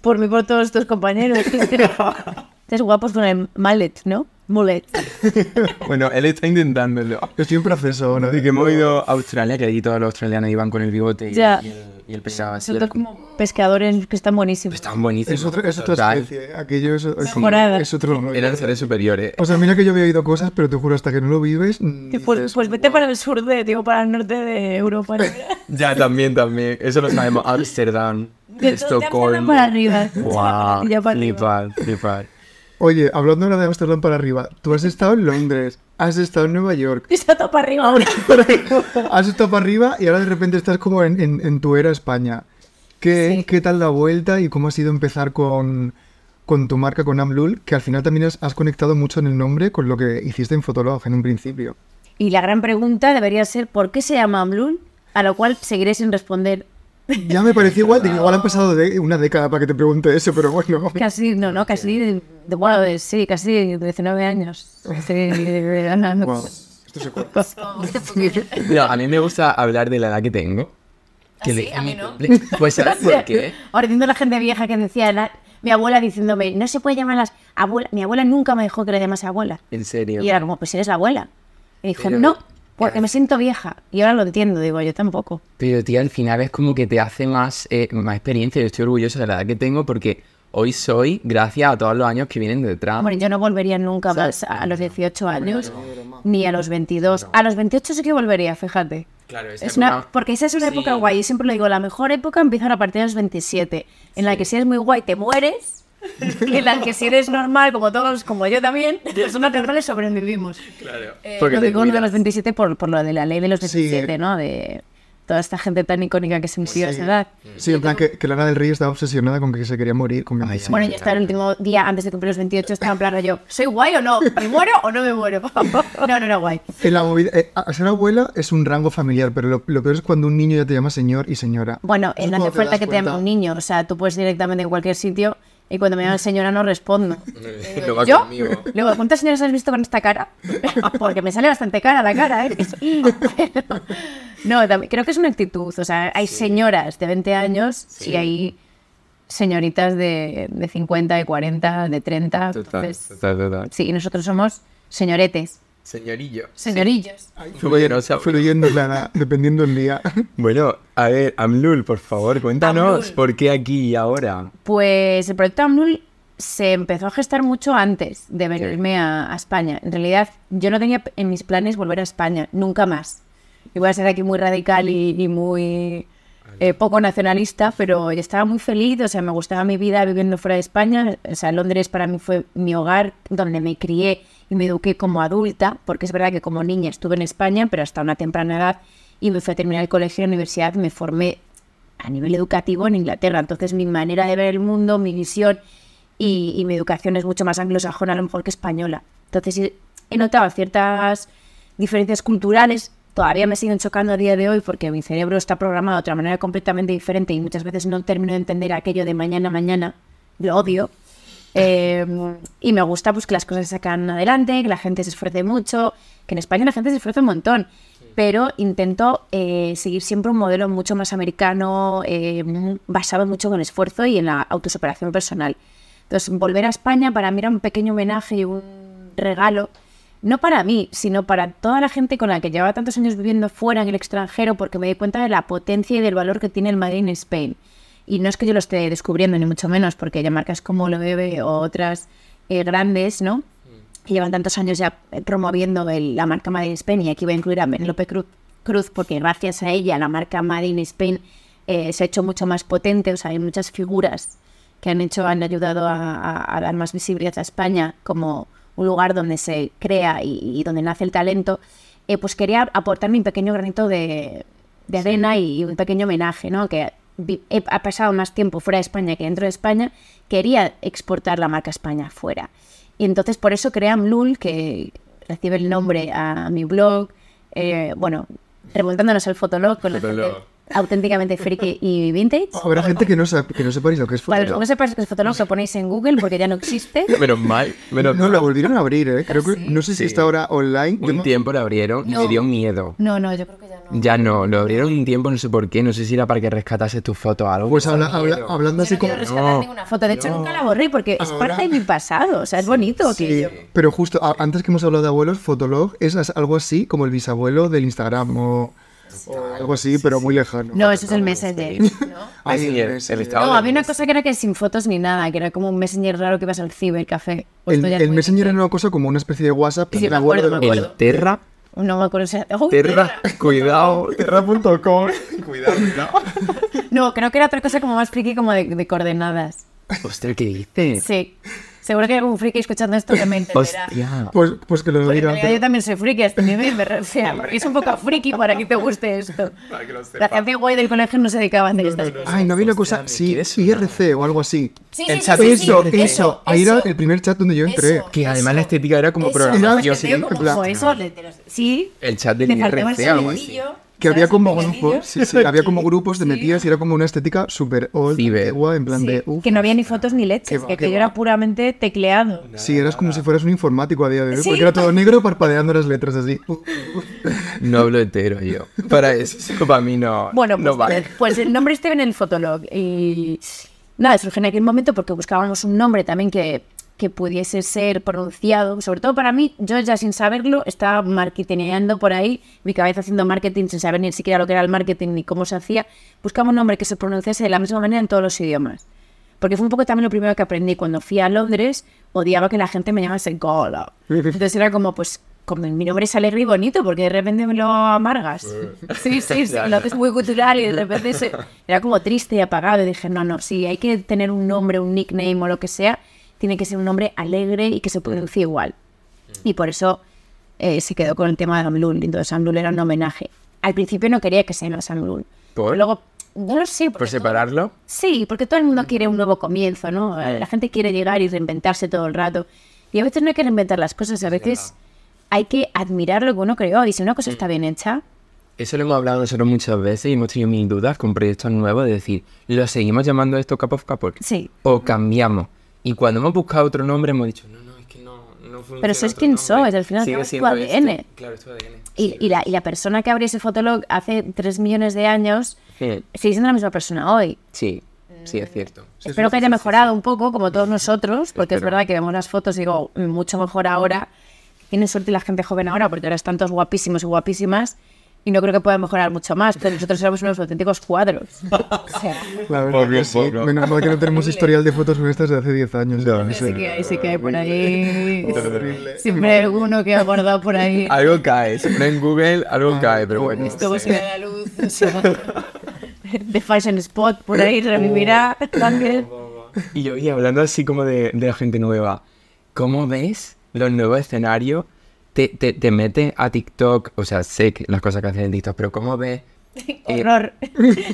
Por mí, por todos tus compañeros. Estás guapos con el mallet, ¿no? Mullet. Bueno, él está intentándolo. Estoy en proceso, ¿no? Desde que hemos ido a Australia, que allí todos los australianos iban con el bigote y, Ya. y el, y el pescado así. Son todos como pescadores que están buenísimos. Estaban buenísimos. Es, otra es otra total. especie. Aquello es, es, Mejorada. es otro rollo. Eran seres superiores. O sea, mira que yo había oído cosas, pero te juro, hasta que no lo vives. mm, Pues, dices, pues vete para el sur de, digo, para el norte de Europa. ¿no? Ya, también, también. Eso lo sabemos. Ámsterdam, De todo de Estocolmo. Amsterdam para arriba. Wow, ya para arriba. flipar, flipar. Oye, hablando ahora de Amsterdam para arriba, tú has estado en Londres, has estado en Nueva York, Está todo para arriba ahora. has estado para arriba y ahora de repente estás como en, en- en tu era España. ¿Qué, Sí. ¿Qué tal la vuelta y cómo ha sido empezar con, con tu marca, con Amlul? Que al final también has, has conectado mucho en el nombre con lo que hiciste en Fotolog en un principio. Y la gran pregunta debería ser, ¿por qué se llama Amlul? A lo cual seguiré sin responder. Ya me pareció igual, digo, igual han pasado de una década para que te pregunte eso, pero bueno. Casi, no, no, casi, de, de- bueno, de- sí, casi 19 años. Sí, de- Guau, esto se corta. Mira, a mí me gusta hablar de la edad que tengo. Que ¿Ah, le- sí? A mí no. Pues ¿sabes por qué? Ahora la gente vieja que decía, la- mi abuela diciéndome, no se puede llamar las abuelas. Mi abuela nunca me dejó que le llamase abuela. En serio. Y era como, pues eres la abuela. Y dijo, Pero- no, porque me siento vieja. Y ahora lo entiendo, digo, yo tampoco. Pero, tío, al final es como que te hace más, eh, más experiencia. Yo estoy orgulloso de la edad que tengo porque hoy soy gracias a todos los años que vienen detrás. Hombre, yo no volvería nunca más a los 18 años, ni a los 22. A los 28 sí que volvería, fíjate. Claro, Es una, época- porque esa es una Sí. época guay. Yo siempre lo digo, la mejor época empieza a partir de los 27, en la que si eres muy guay te mueres, en la que si eres normal, como todos, como yo también, personas normales sobrevivimos. Claro. Eh, Porque lo digo de los 27 por, por lo de la ley de los Sí. 27, ¿no? De toda esta gente tan icónica que se murió a esa edad. Sí, en plan que, que Lana del Rey estaba obsesionada con que se quería morir. Con Ay, sí. Bueno, yo estaba el último día antes de cumplir los 28, estaba en plan yo, ¿soy guay o no? ¿Me muero o no me muero? No, no era guay. En la movida, eh, ser abuela es un rango familiar, pero lo, lo peor es cuando un niño ya te llama señor y señora. Bueno, no hace falta que te llame cuenta. un niño, o sea, tú puedes directamente en cualquier sitio y cuando me llama señora no respondo. Lo va ¿Yo? conmigo. Luego, ¿cuántas señoras has visto con esta cara? Porque me sale bastante cara la cara, ¿eh? Pero- no, también, creo que es una actitud. O sea, hay señoras de 20 años y hay señoritas de, de 50, de 40, de 30. Total, entonces, total, total. sí, nosotros somos señoretes, Señorillo. señorillos. Bueno, o sea, Fluyendo, Clara, dependiendo del día. Bueno, a ver, Amlul, por favor, cuéntanos Amlul. por qué aquí y ahora. Pues el proyecto AMNUL se empezó a gestar mucho antes de venirme a, a España. En realidad, yo no tenía en mis planes volver a España, nunca más. Y voy a ser aquí muy radical y, y muy eh, poco nacionalista, pero yo estaba muy feliz, o sea, me gustaba mi vida viviendo fuera de España. O sea, Londres para mí fue mi hogar, donde me crié y me eduqué como adulta, porque es verdad que como niña estuve en España, pero hasta una temprana edad, y me fui a terminar el colegio y la universidad, me formé a nivel educativo en Inglaterra. Entonces mi manera de ver el mundo, mi visión y, y mi educación es mucho más anglosajona a lo mejor que española. Entonces he- notado ciertas diferencias culturales. Todavía me siguen chocando a día de hoy porque mi cerebro está programado de otra manera completamente diferente y muchas veces no termino de entender aquello de mañana, mañana. Lo odio. Eh, y me gusta pues que las cosas se sacan adelante, que la gente se esfuerce mucho, que en España la gente se esfuerza un montón, pero intento eh, seguir siempre un modelo mucho más americano, eh, basado mucho en el esfuerzo y en la autosuperación personal. Entonces, volver a España para mí era un pequeño homenaje y un regalo, no para mí, sino para toda la gente con la que llevaba tantos años viviendo fuera en el extranjero, porque me di cuenta de la potencia y del valor que tiene el Made in Spain. Y no es que yo lo esté descubriendo, ni mucho menos, porque ya marcas como Lo Bebe o otras eh, grandes, ¿no? Que llevan tantos años ya promoviendo el- la marca Made in Spain, y aquí voy a incluir a Penélope Cruz, Cruz, porque gracias a ella la marca Made in Spain eh, se ha hecho mucho más potente, o sea, hay muchas figuras que han hecho, han ayudado a, a- a dar más visibilidad a España como un lugar donde se crea y, y donde nace el talento, eh, pues quería aportar mi pequeño granito de, de arena y, y un pequeño homenaje, ¿no? Que he, ha pasado más tiempo fuera de España que dentro de España, quería exportar la marca España fuera. Y entonces por eso creé Amlul, que recibe el nombre a mi blog, eh, bueno, remontándonos al Fotolog con la Fotolog. Auténticamente friki y vintage. Habrá gente que no, sabe, que no sepáis lo que es Para los que Fotolog. no sepáis que es Fotolog, lo ponéis en Google porque ya no existe. Menos mal, menos No, la volvieron a abrir, ¿eh? Creo que, no sé si Sí. está ahora online. Un no- tiempo lo abrieron y No. me dio miedo. No, no, yo creo que ya no. Ya no, lo abrieron un tiempo, no sé por qué, no sé si era para que rescatases tus fotos o algo. Pues habla- habla- hablando así no como... quiero rescatar No, ninguna foto. De hecho, nunca la borré porque es parte de mi pasado. O sea, es bonito. que Sí, yo- pero justo a- antes que hemos hablado de abuelos, Fotolog es algo así como el bisabuelo del Instagram o, o algo así, pero muy lejano. No, eso es el Messenger. ¿no? Ay, Ay, sí, el, estado No, había una cosa que era que sin fotos ni nada, que era como un Messenger raro que ibas al cibercafé. Pues El, Messenger era una cosa como una especie de WhatsApp. Sí, me acuerdo me. El Terra. No me acuerdo si era... ¡Uy, Terra, Terra! cuidado, terra.com. Cuidado, cuidado. No, creo que era otra cosa como más friki, como de, de coordenadas. Hostia, ¿qué dices? Sí. Seguro que hay algún friki escuchando esto que me entenderá. Hostia. Pues, pues que lo diga. yo también soy friki a este nivel, me refiero. porque es un poco friki para que te guste esto. La gente guay del colegio no se dedicaba a hacer estas cosas. Ay, no había una cosa, ¿me sí, quieres IRC o algo así. Sí, El sí, chat sí, de sí, eso, sí, eso, Ahí era eso. el primer chat donde yo entré. Eso. Que además la estética era como Eso, programación. me sí, quedé como, en plan- "Jo, eso, sí. El chat del IRC, algo así. Que había como grupos, sí, sí, había como grupos, te metías y era como una estética súper old, antigua, en plan Sí, de, uff. que no había ni fotos ni leches, que aquello era puramente tecleado. Sí, eras como si fueras un informático a día de hoy, Sí. porque era todo negro parpadeando las letras así. No hablo entero yo. Para eso, eso para mí no, Bueno, pues, no vale. pues el nombre este en el Fotolog. Y nada, surgió en aquel momento porque buscábamos un nombre también que, que pudiese ser pronunciado. Sobre todo para mí, yo ya sin saberlo estaba marketineando por ahí, mi cabeza haciendo marketing sin saber ni siquiera lo que era el marketing ni cómo se hacía. Buscaba un nombre que se pronunciase de la misma manera en todos los idiomas. Porque fue un poco también lo primero que aprendí. Cuando fui a Londres, odiaba que la gente me llamase Gola. Entonces era como, pues, como mi nombre es alegre y bonito, porque de repente me lo amargas. Sí, sí, sí, lo haces muy cultural y de repente se- era como triste y apagado. Y dije, no, no, si hay que tener un nombre, un nickname o lo que sea, tiene que ser un nombre alegre y que se pronuncie igual. Y por eso eh, se quedó con el tema de Amlul. Entonces Amlul era un homenaje. Al principio no quería que se llamase Amlul. ¿Por? Luego, no lo sé. Por porque todo- separarlo. Sí, porque todo el mundo quiere un nuevo comienzo, ¿no? La gente quiere llegar y reinventarse todo el rato. Y a veces no hay que reinventar las cosas, a veces hay que admirar lo que uno creó. Y si una cosa está bien hecha, Eso lo hemos hablado nosotros muchas veces y hemos tenido mil dudas con proyectos nuevos de decir, ¿lo seguimos llamando esto Cup of Couple? sí. O cambiamos. Y cuando hemos buscado otro nombre hemos dicho, no, no, es que no, no funciona Pero sois quien nombre. sois, al final es tu ADN. este. Claro, es tu ADN. Y, y la, y la persona que abrió ese fotolog hace tres millones de años Sí. sigue siendo la misma persona hoy. Sí. Sí, es cierto. Espero que haya mejorado un poco, como todos nosotros, porque es verdad que vemos las fotos y digo, mucho mejor ahora. Tiene suerte la gente joven ahora, porque ahora están todos guapísimos y guapísimas. Y no creo que pueda mejorar mucho más, pero nosotros éramos unos auténticos cuadros. O sea, La verdad que sí. Menos mal que no tenemos historial de fotos con estas de hace 10 años. No, sí que hay, sí que hay por ahí. Siempre hay alguno que ha guardado por ahí. Algo cae, siempre en Google algo cae, pero bueno. Esto se ve a la luz. o sea, de Fashion Spot por ahí revivirá también. Y yo, y hablando así como de, de la gente nueva, ¿cómo ves los nuevos escenarios? Te, te, te metes a TikTok, o sea, sé que las cosas que haces en TikTok, pero ¿cómo ves? Eh, Horror.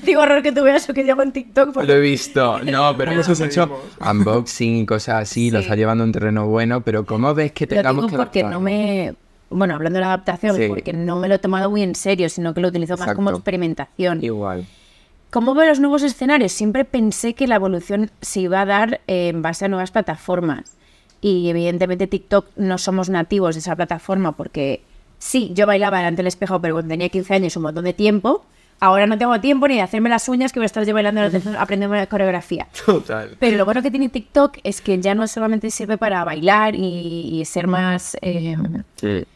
Digo horror que tú veas lo que llevo en TikTok. porque- Lo he visto, no, pero hemos hecho unboxing y cosas así, lo Sí. está llevando a un terreno bueno, pero ¿cómo ves que Lo tengamos digo que porque no me... Bueno, hablando de la adaptación, Sí. porque no me lo he tomado muy en serio, sino que lo utilizo más como experimentación. Igual. ¿Cómo veo los nuevos escenarios? Siempre pensé que la evolución se iba a dar eh, en base a nuevas plataformas. Y evidentemente TikTok no somos nativos de esa plataforma porque sí, yo bailaba delante del espejo, pero cuando tenía 15 años un montón de tiempo. Ahora no tengo tiempo ni de hacerme las uñas que voy a estar yo bailando aprendiendo la coreografía. Total. Pero lo bueno que tiene TikTok es que ya no solamente sirve para bailar y, y ser más... eh, Sí.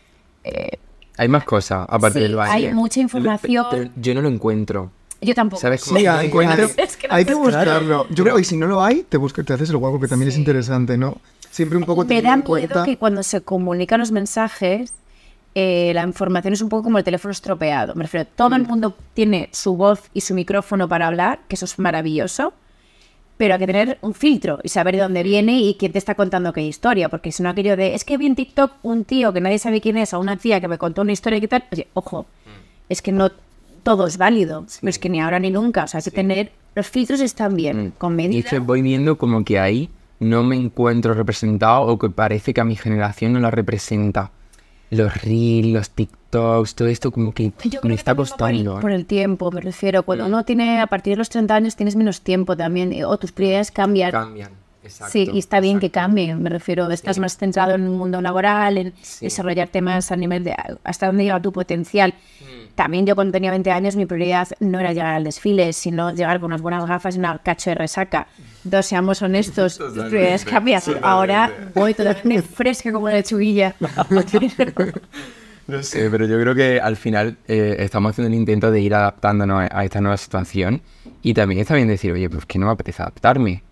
hay más cosas aparte sí, del baile. hay mucha información. Pero yo no lo encuentro. yo tampoco. ¿Sabes cómo encuentro? Es que no hay que buscarlo. Yo creo que si no lo hay, te, busca, te haces el guapo, que también es interesante, ¿no? Siempre un poco Me da miedo cuenta... que cuando se comunican los mensajes, eh, la información es un poco como el teléfono estropeado. Me refiero, todo Mm. el mundo tiene su voz y su micrófono para hablar, que eso es maravilloso, pero hay que tener un filtro y saber de dónde viene y quién te está contando qué historia, porque si no aquello de, es que vi en TikTok un tío que nadie sabe quién es, o una tía que me contó una historia y qué tal, oye, ojo, es que no todo es válido, pero es que ni ahora ni nunca, o sea, hay que tener, los filtros están bien, con Mm. Y medida. es que voy viendo como que ahí no me encuentro representado o que parece que a mi generación no la representa. Los reels, los TikToks, todo esto como que Yo me que está por el- costando. ¿eh? Por el tiempo, me refiero. Cuando uno tiene, a partir de los 30 años, tienes menos tiempo también, eh, o tus prioridades cambian. Cambian. Exacto, sí, y está bien que cambien, me refiero. Estás más centrado en el mundo laboral, en Sí. desarrollarte más a nivel de hasta dónde llega tu potencial. Mm. También yo cuando tenía 20 años, mi prioridad no era llegar al desfile, sino llegar con unas buenas gafas y una cacho de resaca. Entonces, seamos honestos, tus prioridades cambian. Ahora voy totalmente fresca como una lechuguilla. No sé, pero yo creo que al final eh, estamos haciendo el intento de ir adaptándonos a, a esta nueva situación. Y también está bien decir, oye, pues que no me apetece adaptarme.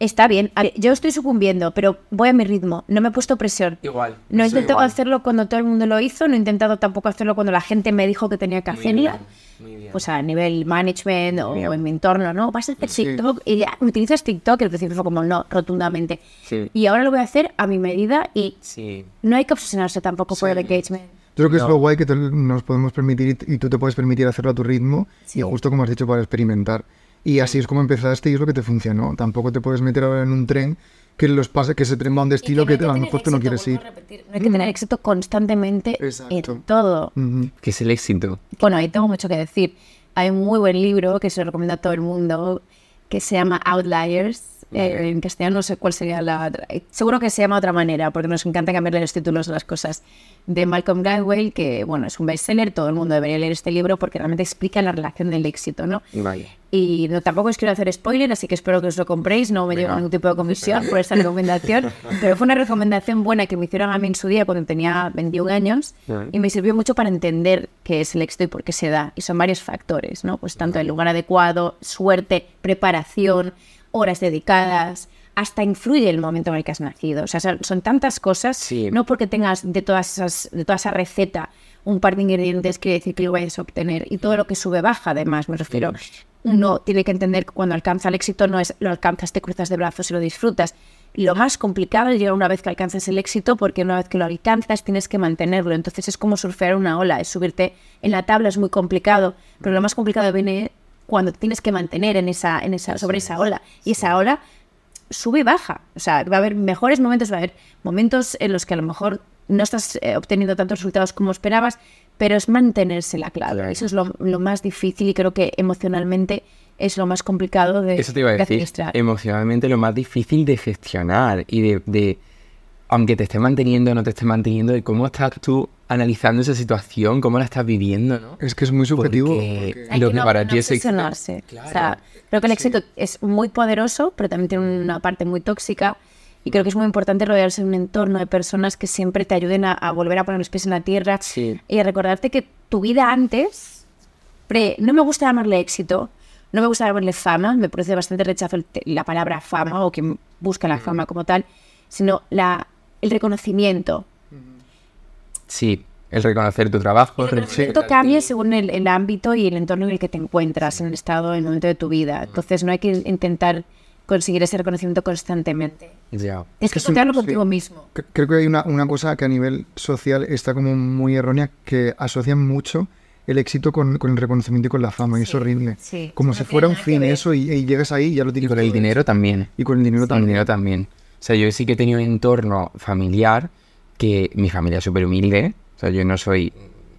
Está bien. Yo estoy sucumbiendo, pero voy a mi ritmo. No me he puesto presión. Igual. No he intentado hacerlo cuando todo el mundo lo hizo, no he intentado tampoco hacerlo cuando la gente me dijo que tenía que Muy hacerlo. bien, muy bien. Pues a nivel management o Bien. en mi entorno, ¿no? Vas a hacer Sí. TikTok y ya, utilizas TikTok, y al principio fue como no, rotundamente. Sí. Y ahora lo voy a hacer a mi medida y Sí. no hay que obsesionarse tampoco por el engagement. Yo creo que es lo guay que te- nos podemos permitir y, y tú te puedes permitir hacerlo a tu ritmo Sí. y justo como has dicho para experimentar. Y así es como empezaste y es lo que te funcionó. Tampoco te puedes meter ahora en un tren que los pase, que ese tren va a un estilo que, a lo mejor tú no quieres ir. No hay que tener éxito constantemente Exacto. en todo. Ujú. Que es el éxito. Bueno, ahí tengo mucho que decir. Hay un muy buen libro que se lo recomiendo a todo el mundo que se llama Outliers. Eh, en castellano no sé cuál sería la... eh, Seguro que se llama de otra manera, porque nos encanta cambiarle los títulos a las cosas. De Malcolm Gladwell, que bueno, es un bestseller, todo el mundo debería leer este libro porque realmente explica la relación del éxito, ¿no? Vaya. Y no, tampoco os quiero hacer spoiler, así que espero que os lo compréis. No me llevo ningún tipo de comisión por esta recomendación. Pero fue una recomendación buena que me hicieron a mí en su día cuando tenía 21 años Vale. y me sirvió mucho para entender qué es el éxito y por qué se da. Y son varios factores, ¿no? Pues tanto el lugar adecuado, suerte, preparación, horas dedicadas, hasta influye el momento en el que has nacido. O sea, son, son tantas cosas. Sí. No porque tengas de todas esas, de toda esa receta un par de ingredientes quiere decir que lo vayas a obtener. Y todo lo que sube baja, además, me refiero. Uno tiene que entender que cuando alcanza el éxito no es lo alcanzas, te cruzas de brazos y lo disfrutas. Lo más complicado es llegar una vez que alcanzas el éxito, porque una vez que lo alcanzas tienes que mantenerlo. Entonces es como surfear una ola, es subirte en la tabla, es muy complicado, pero lo más complicado viene cuando te tienes que mantener en esa, en esa, sobre esa ola. Y esa ola sube y baja. O sea, va a haber mejores momentos, va a haber momentos en los que a lo mejor no estás eh, obteniendo tantos resultados como esperabas, pero es mantenerse la clave. Claro. Eso es lo, lo más difícil y creo que emocionalmente es lo más complicado de, Eso te iba a de decir. administrar. Emocionalmente lo más difícil de gestionar y de, de- aunque te esté manteniendo o no te esté manteniendo, de cómo estás tú analizando esa situación, cómo la estás viviendo, ¿no? Es que es muy subjetivo. Porque porque- Hay lo que no- para no ti es. Claro. O sea, creo que el éxito es muy poderoso, pero también tiene una parte muy tóxica. Y creo que es muy importante rodearse de un entorno de personas que siempre te ayuden a, a volver a poner los pies en la tierra Sí. y a recordarte que tu vida antes, pre, no me gusta llamarle éxito, no me gusta llamarle fama, me produce bastante rechazo la palabra fama o quien busca la fama como tal, sino la, el reconocimiento, Sí, el reconocer tu trabajo. el reconocimiento cambia según el, el ámbito y el entorno en el que te encuentras, en el estado, en el momento de tu vida. Entonces no hay que intentar conseguir ese reconocimiento constantemente. Ya. Es que Es un- encontrarlo sí. contigo mismo. Cre- Creo que hay una, una cosa que a nivel social está como muy errónea, que asocian mucho el éxito con, con el reconocimiento y con la fama, y es Sí, horrible. sí. Como No si fuera un fin eso y, y llegas ahí y ya lo Y tienes con el dinero también. Y con el dinero Con el también. dinero también. O sea, yo sí que he tenido un entorno familiar que mi familia es súper humilde. O sea, yo no soy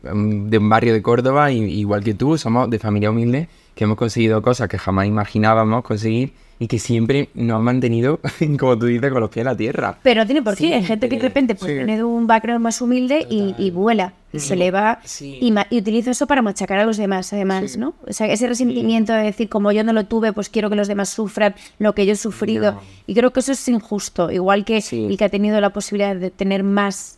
mm, de un barrio de Córdoba, igual que tú, somos de familia humilde, que hemos conseguido cosas que jamás imaginábamos conseguir y que siempre nos han mantenido, como tú dices, con los pies en la tierra. Pero no tiene por qué. Hay gente que de repente pues, Sí. viene de un background más humilde y, y vuela. Y se le va Sí. y, y utiliza eso para machacar a los demás, además, ¿no? O sea, ese resentimiento de decir, como yo no lo tuve, pues quiero que los demás sufran lo que yo he sufrido. No. Y creo que eso es injusto. Igual que Sí. el que ha tenido la posibilidad de tener más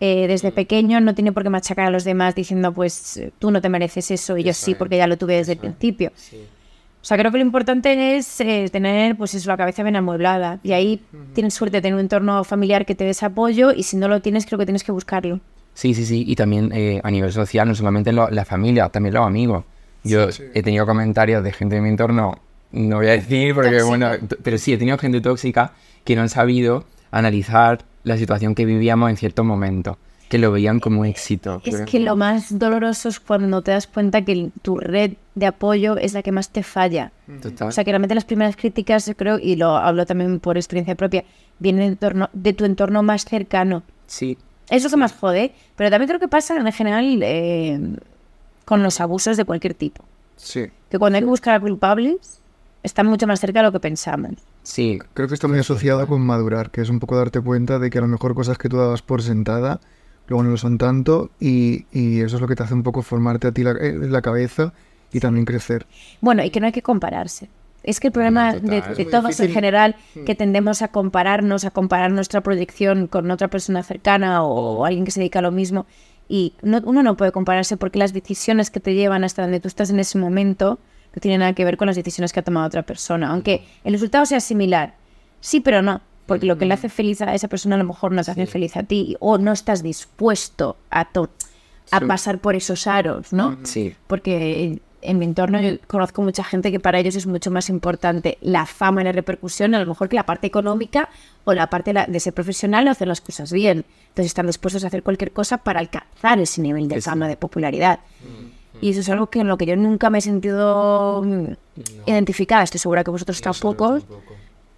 eh, desde pequeño, no tiene por qué machacar a los demás diciendo, pues tú no te mereces eso y yo sí, porque ya lo tuve desde el principio. O sea, creo que lo importante es eh, tener, pues eso, la cabeza bien amueblada. Y ahí tienes suerte de tener un entorno familiar que te des apoyo y si no lo tienes, creo que tienes que buscarlo. Sí, sí, sí. Y también eh, a nivel social, no solamente lo- la familia, también los amigos. Yo he tenido comentarios de gente de mi entorno, no voy a decir porque, Tóxica. bueno, pero sí, he tenido gente tóxica que no han sabido analizar la situación que vivíamos en ciertos momentos, que lo veían como éxito. Es que lo más doloroso es cuando te das cuenta que tu red de apoyo es la que más te falla. Total. O sea, que realmente las primeras críticas, yo creo, y lo hablo también por experiencia propia, vienen de, entorno- de tu entorno más cercano. sí, Es lo que más jode, pero también creo que pasa en general eh, con los abusos de cualquier tipo. Sí. Que cuando hay que buscar a culpables, están mucho más cerca de lo que pensamos. sí, Creo que está muy asociado con madurar, que es un poco darte cuenta de que a lo mejor cosas que tú dabas por sentada, luego no lo son tanto, y, y eso es lo que te hace un poco formarte a ti la, eh, la cabeza y también crecer. Bueno, y que no hay que compararse. Es que el problema total. de, todos en general, que tendemos a compararnos, a comparar nuestra proyección con otra persona cercana o, alguien que se dedica a lo mismo. Y no- uno no puede compararse porque las decisiones que te llevan hasta donde tú estás en ese momento no tienen nada que ver con las decisiones que ha tomado otra persona. Aunque el resultado sea similar. Sí, pero no. Porque lo que le hace feliz a esa persona a lo mejor no te hace feliz a ti. O no estás dispuesto a, to- a Sí. pasar por esos aros, ¿no? sí. porque en mi entorno yo conozco mucha gente que para ellos es mucho más importante la fama y la repercusión, a lo mejor que la parte económica o la parte de, ser profesional o hacer las cosas bien. Entonces están dispuestos a hacer cualquier cosa para alcanzar ese nivel de fama, de popularidad. Y eso es algo que en lo que yo nunca me he sentido identificada. Estoy segura que vosotros tampoco.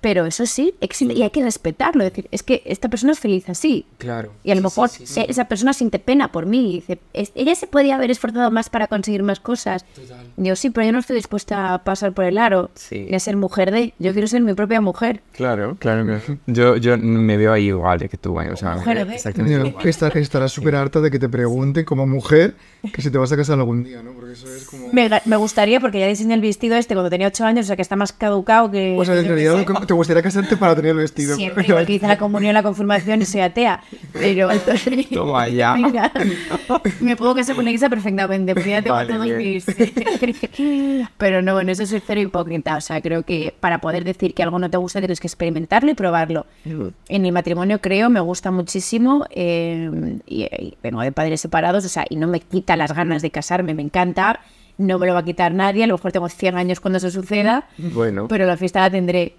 Pero eso sí, existe y hay que respetarlo. Es decir, es que esta persona es feliz así. Claro. Y a lo Sí, mejor sí, sí, sí. esa persona siente pena por mí y dice, "Es- ella se podía haber esforzado más para conseguir más cosas. Total. Y yo sí, pero yo no estoy dispuesta a pasar por el aro Sí. ni a ser mujer de. Yo quiero ser mi propia mujer. Claro, claro que yo, yo me veo ahí igual que tú, ¿eh? o sea, Mujer, exactamente estar- estarás súper harta de que te pregunten como mujer que si te vas a casar algún día, ¿no? Porque eso es como... Me, me gustaría, porque ya diseñé el vestido este cuando tenía 8 años, o sea que está más caducado que. O sea, en realidad te gustaría casarte para tener el vestido. Siempre, igual que hice la comunión, la confirmación y soy atea. Pero. Toma ya. Venga, me puedo casar con iglesia perfectamente, porque ya tengo Vale, todos bien. mis. Pero no, bueno, eso soy cero hipócrita. O sea, creo que para poder decir que algo no te gusta tienes que experimentarlo y probarlo. En el matrimonio creo, me gusta muchísimo. eh, y, y vengo de padres separados, o sea, y no me quita las ganas de casarme, me encanta. No me lo va a quitar nadie, a lo mejor tengo 100 años cuando eso suceda, Bueno, pero la fiesta la tendré.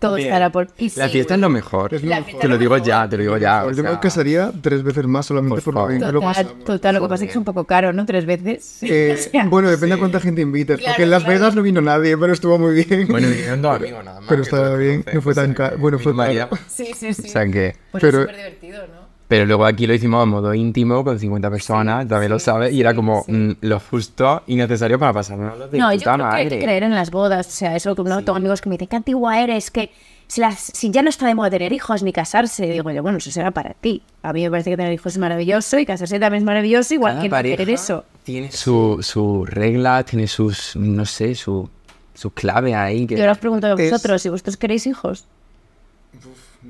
Todo Bien. estará por. y la sí, fiesta es lo mejor. Es lo La mejor. fiesta Te lo digo ya, te lo digo ya. o Yo me sea, casaría tres veces más solamente Por por, lo favor. Total, total, lo que pasa es que es un poco caro, ¿no? Tres veces. Eh, O sea, bueno, depende de cuánta gente invites. Claro, porque en Las claro. Vegas no vino nadie, pero estuvo muy bien. Bueno, vinieron dos amigos nada más. Pero que estaba bien, no fue o sea, tan que caro. Bueno, mi fue marido- caro. Sí, sí, sí. O sea que... Pues Pero- es súper divertido, ¿no? Pero luego aquí lo hicimos a modo íntimo, con 50 personas, también lo sabes, y era como mm, lo justo y necesario para pasarnos de No, yo creo que hay madre. que creer en las bodas. O sea, eso que no tengo amigos que me dicen, qué antigua eres, que si, las, si ya no está de moda tener hijos ni casarse. Digo yo, bueno, eso será para ti. A mí me parece que tener hijos es maravilloso y casarse también es maravilloso, igual Cada que no querer eso. Tiene su, su regla, tiene sus, no sé, su, su clave ahí. Que... Yo os pregunto a vosotros, si vosotros queréis hijos.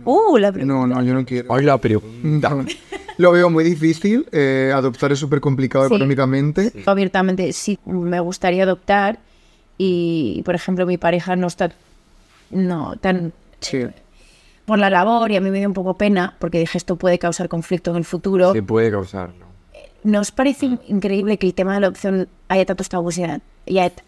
Uh, la pregunta. No, no, yo no quiero. Hoy la pregunta. Lo veo muy difícil. eh, adoptar es súper complicado Sí. económicamente. abiertamente sí me gustaría adoptar y por ejemplo mi pareja no está no tan Sí. por la labor y a mí me dio un poco pena porque dije esto puede causar conflicto en el futuro Se puede causarlo. ¿nos parece in- increíble que el tema de la adopción haya tantos tabús y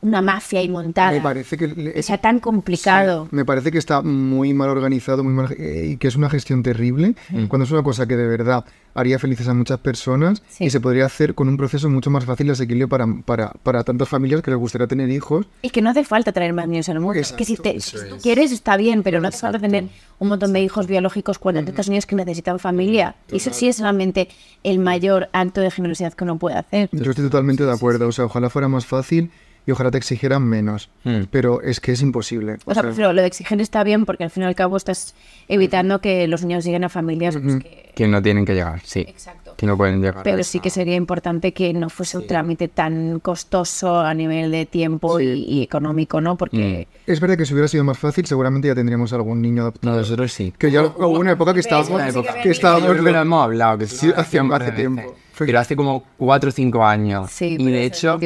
una mafia ahí montada Me parece que le- y sea tan complicado. Me parece que está muy mal organizado muy mal, eh, y que es una gestión terrible cuando es una cosa que de verdad haría felices a muchas personas Sí. y se podría hacer con un proceso mucho más fácil y asequible para, para, para tantas familias que les gustaría tener hijos. y que no hace falta traer más niños al mundo. Es que si, te, si tú quieres está bien pero no hace falta tener un montón de hijos biológicos cuando hay tantos niños que necesitan familia. Y eso sí es realmente el mayor acto de generosidad que uno puede hacer. Yo estoy totalmente de acuerdo. O sea, ojalá fuera más fácil y ojalá te exigieran menos. Mm. Pero es que es imposible. O sea, pero lo de exigir está bien porque al fin y al cabo estás evitando que los niños lleguen a familias pues, que... Que no tienen que llegar, sí. Exacto. Que no pueden llegar. Pero sí que esa- sería importante que no fuese un trámite tan costoso a nivel de tiempo y, y económico, ¿no? Porque Es verdad que si hubiera sido más fácil, seguramente ya tendríamos algún niño adoptado. No, nosotros sí. Que ya hubo una época que estábamos... Una época. Que estábamos... Lo hemos hablado, que Sí, hace tiempo. Pero hace como 4 o 5 años. Sí, y de hecho,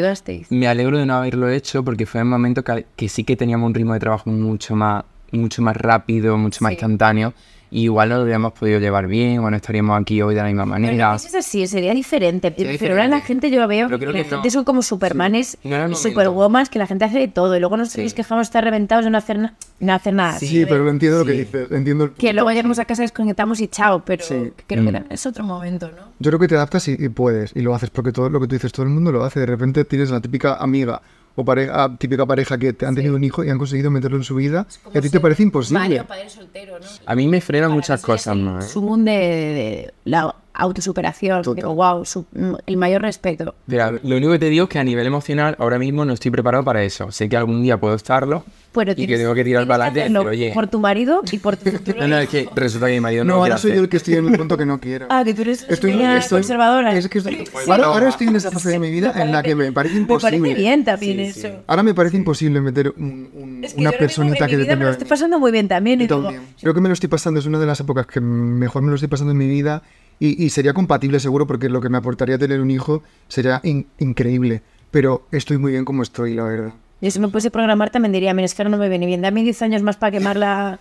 me alegro de no haberlo hecho porque fue un momento que, que sí que teníamos un ritmo de trabajo mucho más, mucho más rápido, mucho más Sí. instantáneo. Y igual no lo hubiéramos podido llevar bien o no estaríamos aquí hoy de la misma Pero manera. no es así, sería diferente. Pero diferente. ahora la gente yo veo Pero que creo la que gente no. son como supermanes No momento. superwomas que la gente hace de todo y luego nos Sí. nos quejamos de estar reventados de no hacer, na- no hacer nada. Sí, pero lo entiendo lo que dices. Entiendo el- Que luego llegamos a casa, desconectamos y chao, pero Sí. creo que Mm. es otro momento, ¿no? Yo creo que te adaptas y, y puedes, y lo haces, porque todo lo que tú dices, todo el mundo lo hace. De repente tienes la típica amiga o pareja, típica pareja que te han tenido un hijo y han conseguido meterlo en su vida, y a ti te parece imposible. padre soltero, ¿no? A mí me frenan muchas cosas más. ¿eh? Su mundo de, de la autosuperación. Total. Digo, wow, su- el mayor respeto. Mira, lo único que te digo es que a nivel emocional ahora mismo no estoy preparado para eso. Sé que algún día puedo estarlo Pero y que tienes- tengo que tirar tienes para adelante oye... Por tu marido y por tu futuro. No, no, es que resulta que mi marido no, No, lo ahora soy yo el que estoy en el punto que no quiero. Ah, que tú eres Estoy, estoy- conservadora. es que estoy- ahora, ahora estoy en esa fase de mi vida en la que me parece Me imposible. parece bien también eso. Ahora me parece imposible meter un- un- Es que una personita que mi vida me lo estoy pasando muy bien también. y Yo digo, también. Creo que me lo estoy pasando, es una de las épocas que mejor me lo estoy pasando en mi vida y, y sería compatible seguro porque lo que me aportaría tener un hijo sería in- increíble. Pero estoy muy bien como estoy, la verdad. Y si me pudiese programar también diría, mira, es que ahora no me viene bien, dame 10 años más para quemar la,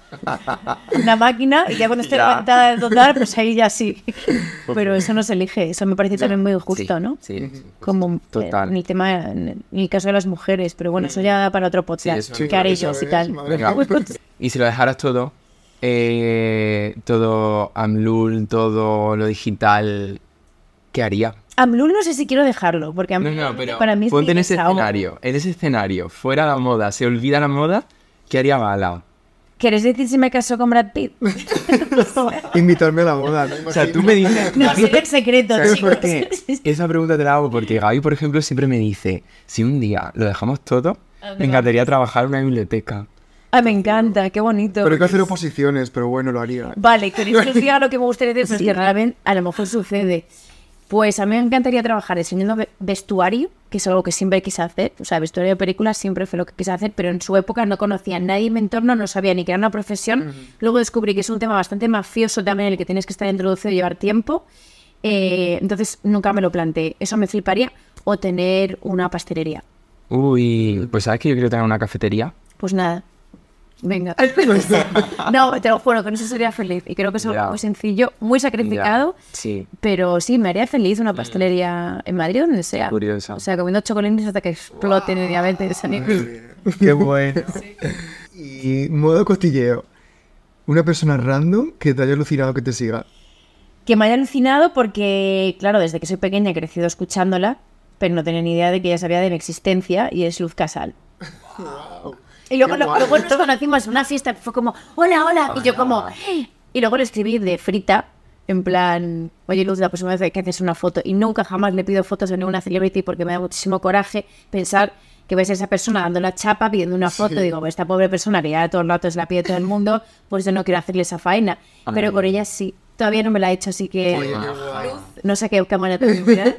la máquina y ya cuando esté Ya. reventada de total, pues ahí ya sí. Pero eso no se elige, eso me parece también muy justo, Sí, ¿no? Sí, sí. Como Total. en el tema, en el caso de las mujeres, pero bueno, eso ya para otro podcast, que sí. haré yo y tal. Venga. mía. Y si lo dejaras todo, eh, todo Amlul, todo lo digital, ¿qué haría? Amlul no sé si quiero dejarlo, porque No, Amlul no, pero para mí es ponte en ese desahogo. escenario, en ese escenario, fuera la moda, se olvida la moda, ¿qué haría Bala? ¿Quieres decir si me caso con Brad Pitt? Invitarme a la boda. ¿no? O sea, tú me dices... No, sería el secreto, ¿Sabes chicos. por qué? Esa pregunta te la hago porque Gaby, por ejemplo, siempre me dice, si un día lo dejamos todo, me encantaría trabajar en una biblioteca. Ah, me encanta, qué bonito. Pero hay que hacer oposiciones, pero bueno, lo haría. Vale, ¿queréis que os diga lo que me gustaría decir? Sí, realmente a lo mejor sucede. Pues a mí me encantaría trabajar diseñando ve- vestuario, que es algo que siempre quise hacer. O sea, vestuario de películas siempre fue lo que quise hacer, pero en su época no conocía a nadie en mi entorno, no sabía ni que era una profesión. Luego descubrí que es un tema bastante mafioso también en el que tienes que estar introducido y llevar tiempo. Eh, entonces nunca me lo planteé. Eso me fliparía. O tener una pastelería. Uy, pues sabes que yo quiero tener una cafetería. Pues nada. Venga. no, te lo juro, con eso sería feliz. Y creo que es muy sencillo, muy sacrificado. Sí. Pero sí, me haría feliz una pastelería en Madrid, donde sea. Curiosa. O sea, comiendo chocolines hasta que exploten el diabetes. Qué bueno. Y modo costilleo. Una persona random que te haya alucinado que te siga. Que me haya alucinado porque, claro, desde que soy pequeña he crecido escuchándola, pero no tenía ni idea de que ella sabía de mi existencia y es Luz Casal. Y luego, lo- luego nos conocimos en una fiesta, fue como, hola, hola, y yo como, "Eh". y luego le escribí de frita, En plan, oye Luz, la próxima vez que haces una foto y nunca jamás le pido fotos a ninguna celebrity porque me da muchísimo coraje pensar que ves a esa persona dando la chapa pidiendo una foto. Digo, pues esta pobre persona que ya todo el rato es la pide todo el mundo, pues yo no quiero hacerle esa faena. Pero con ella sí. Todavía no me la ha hecho, así que no sé qué cámara te mirar.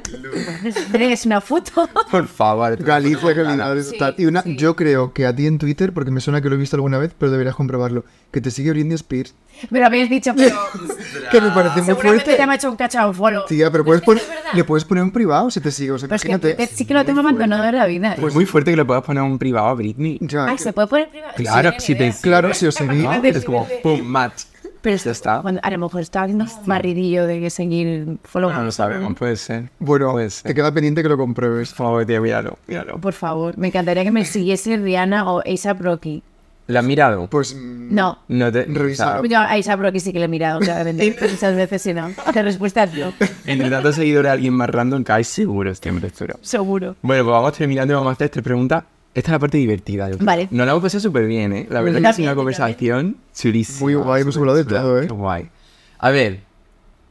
Es una foto. Por favor. Galicia, total. Y una, yo creo que a ti en Twitter, porque me suena que lo he visto alguna vez, pero deberías comprobarlo, que te sigue Britney Spears. Me lo habéis dicho, pero Que me parece muy fuerte. ya me ha hecho un cachao follow. Tía, pero puedes poner, le puedes poner un privado si te sigue. O sea, Pero es que imagínate. sí que lo tengo abandonado en la vida. Pues muy fuerte que le puedas poner un privado a Britney. Ya, Ay, que- ¿se puede poner privado? Claro, Sí, si te... Claro, si os seguís. Es como, pum, match. Pero Ya está. cuando- a lo mejor estaba haciendo barridillo de que seguir follow. No lo sabemos, puede ser. Bueno, Puede ser. te queda pendiente que lo compruebes. Por favor, tío, míralo, míralo. Por favor, me encantaría que me siguiese Rihanna o A$AP Rocky. ¿La has mirado? Pues. No. No te... Revisa. Yo a A$AP Rocky sí que le he mirado, claramente. Muchas veces y no. La respuesta es no. Entre tantos seguidores alguien más random cae seguro, siempre seguro. Seguro. Bueno, pues vamos terminando y vamos a hacer tres preguntas. Esta es la parte divertida. yo creo. Vale. Nos la hemos pasado súper bien, ¿eh? La verdad que ha sido también, una conversación chulísima. Muy guay, hemos hablado de todo, ¿eh? Qué guay. A ver,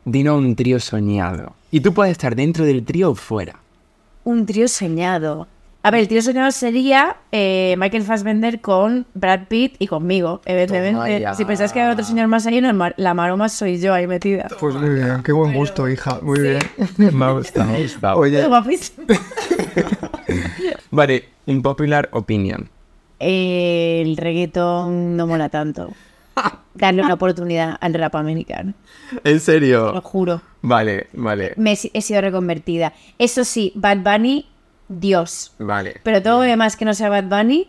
dinos un trío soñado. Y tú puedes estar dentro del trío o fuera. Un trío soñado. A ver, el trío soñado sería eh, Michael Fassbender con Brad Pitt y conmigo, evidentemente. Si pensáis que hay otro señor más ahí, no, la maroma soy yo ahí metida. Pues muy bien, qué buen gusto, hija. Muy bien. Me ha gustado. Oye, Guapísimo. Vale, un popular opinion. Eh, el reggaetón no mola tanto. Darle una oportunidad al rap americano. ¿En Lo serio? juro. Vale, vale, Me he, he sido reconvertida. Eso sí, Bad Bunny, Dios. vale. Pero todo lo demás que no sea Bad Bunny.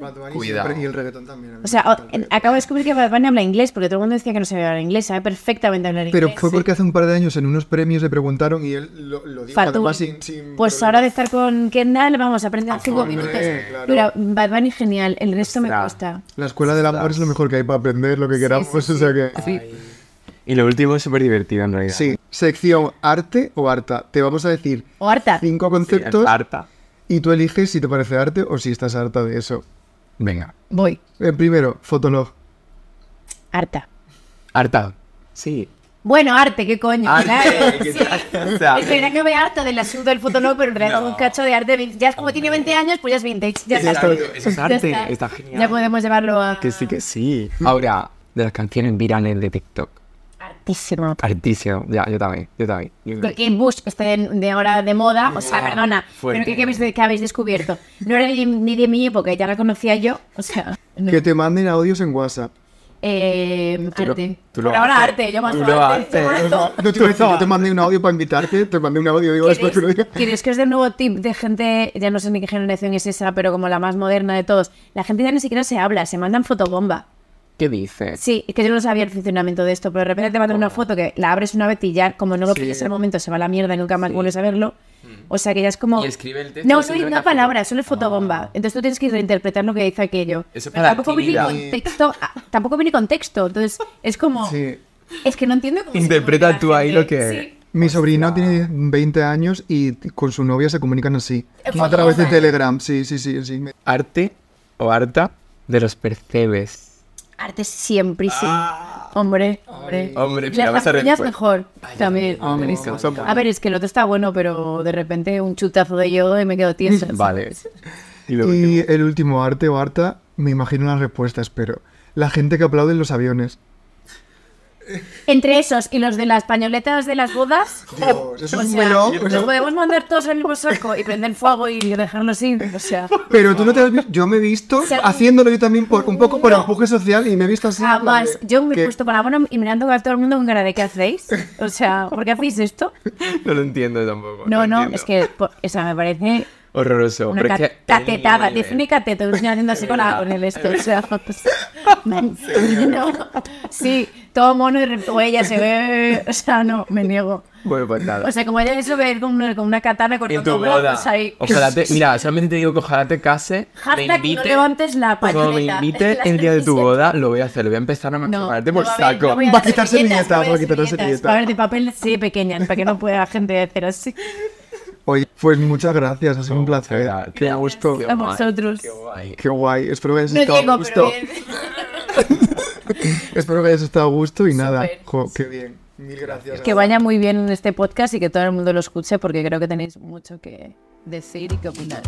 Bad Bunny Cuidado. siempre- Y el reggaetón también. O sea, o- en- acabo de descubrir que Bad Bunny habla inglés, porque todo el mundo decía que no sabía hablar inglés. Sabe perfectamente hablar inglés. Pero fue porque hace un par de años en unos premios le preguntaron y él lo, lo dijo Fatul. además sin, sin Pues problema. ahora de estar con Kendall vamos a aprender cinco hombre, minutos. claro. Pero Bad Bunny genial, el resto me cuesta. La escuela del amor es lo mejor que hay para aprender lo que queramos. O sea que... Y lo último es súper divertido en realidad. Sí, sección arte o harta. Te vamos a decir O harta. cinco Sí, conceptos harta. y tú eliges si te parece arte o si estás harta de eso. Venga. Voy. Eh, primero, Fotolog. Harta. Harta. Sí. Bueno, arte, ¿qué coño? Arte, Claro, ¿qué sí. O sea- Es verdad que me harta del asunto del fotolog, pero en realidad No. un cacho de arte. Ya es como tiene 20 años, pues ya es vintage. Ya está. Eso es Ya arte. está. Está genial. Ya podemos llevarlo a. Que sí, que sí. Ahora, de las canciones virales de TikTok. Artísimo. Artísimo. Ya, yo también. Yo también. Yo también. Que Bush esté de, de ahora de moda, o sea, perdona, fuerte. pero ¿qué, qué habéis, qué habéis descubierto? No era ni, ni de mi época, ya la conocía yo, o sea, no. Que te manden audios en WhatsApp. Eh, Tú lo- arte. tú lo Por ahora haces. arte, yo más Tú lo arte. haces. No, te te mandé un audio para invitarte, te mandé un audio, digo, después que lo diga. ¿Queréis que os dé un nuevo tip de gente, ya no sé ni qué generación es esa, pero como la más moderna de todos? La gente ya ni siquiera se habla, se mandan fotobomba. ¿Qué dices? Sí, es que yo no sabía el funcionamiento de esto, pero de repente te mandan una foto que la abres una vez y ya, como no lo Sí. pilles en el momento, se va a la mierda y nunca más vuelves a verlo. O sea que ya es como. Y escribe el texto No, no hay una palabra, solo es fotobomba. Entonces tú tienes que reinterpretar lo que dice aquello. Eso para tampoco viene actividad. con texto. ah, Tampoco viene con texto. Entonces es como. Sí. Es que no entiendo cómo se Interpreta tú ahí gente. lo que- Sí. Mi sobrino tiene 20 años y con su novia se comunican así. A través de. Telegram, sí, sí, sí. sí. Arte o harta de los percebes. Arte siempre, sí. Hombre, hombre. Ah. Hombre, La- mira, vas a las uñas respuesta. mejor. También. Hombre, son A ver, es que el otro está bueno, pero de repente un chutazo de yodo y me quedo tiesa. Vale. Y Y el último, arte o harta, me imagino las respuestas, pero la gente que aplaude en los aviones. Entre esos y los de las pañoletas de las bodas. Dios, eso o es un sea, melón, nos podemos mandar todos al mismo saco y prender fuego y dejarnos sin. O sea, Pero tú no te has visto, yo me he visto sea, haciéndolo yo también por un poco por no. empuje social y me he visto así. en de- Yo me he que- puesto con la mano y mirando a todo el mundo con cara de ¿qué hacéis? O sea, ¿por qué hacéis esto? No lo entiendo tampoco. No, no, entiendo. es que o sea, me parece Horroroso. una pero ca- es que- catetada. el Define cateto, un señor haciendo así con, la, con el esto. O sea, pues, man, no. Sí, todo mono y re- o ella se ve. O sea, no, me niego. Bueno, pues nada. O sea, como ella eso ver con una, con una katana cortando tu boda. brazos ahí. Ojalá te, mira, solamente te digo que ojalá te case, me Hashtag no invite, levantes la cuando me pañoleta. invite el día de tu 37. boda, lo voy a hacer, lo voy a empezar a No, maximarte por no va a haber- saco. no Va a dar quitar servilletas, no va a quitar servilletas. Va a haber de papel sí pequeñas, para que no pueda la gente hacer así. Oye, pues muchas gracias, ha sido un placer. Qué gusto. Qué A guay, vosotros. Qué guay. Qué guay. Espero que hayas No estado a gusto. Espero que hayas estado a gusto y nada. Jo, qué bien. Mil gracias. Que vaya muy bien en este podcast y que todo el mundo lo escuche porque creo que tenéis mucho que decir y que opinar.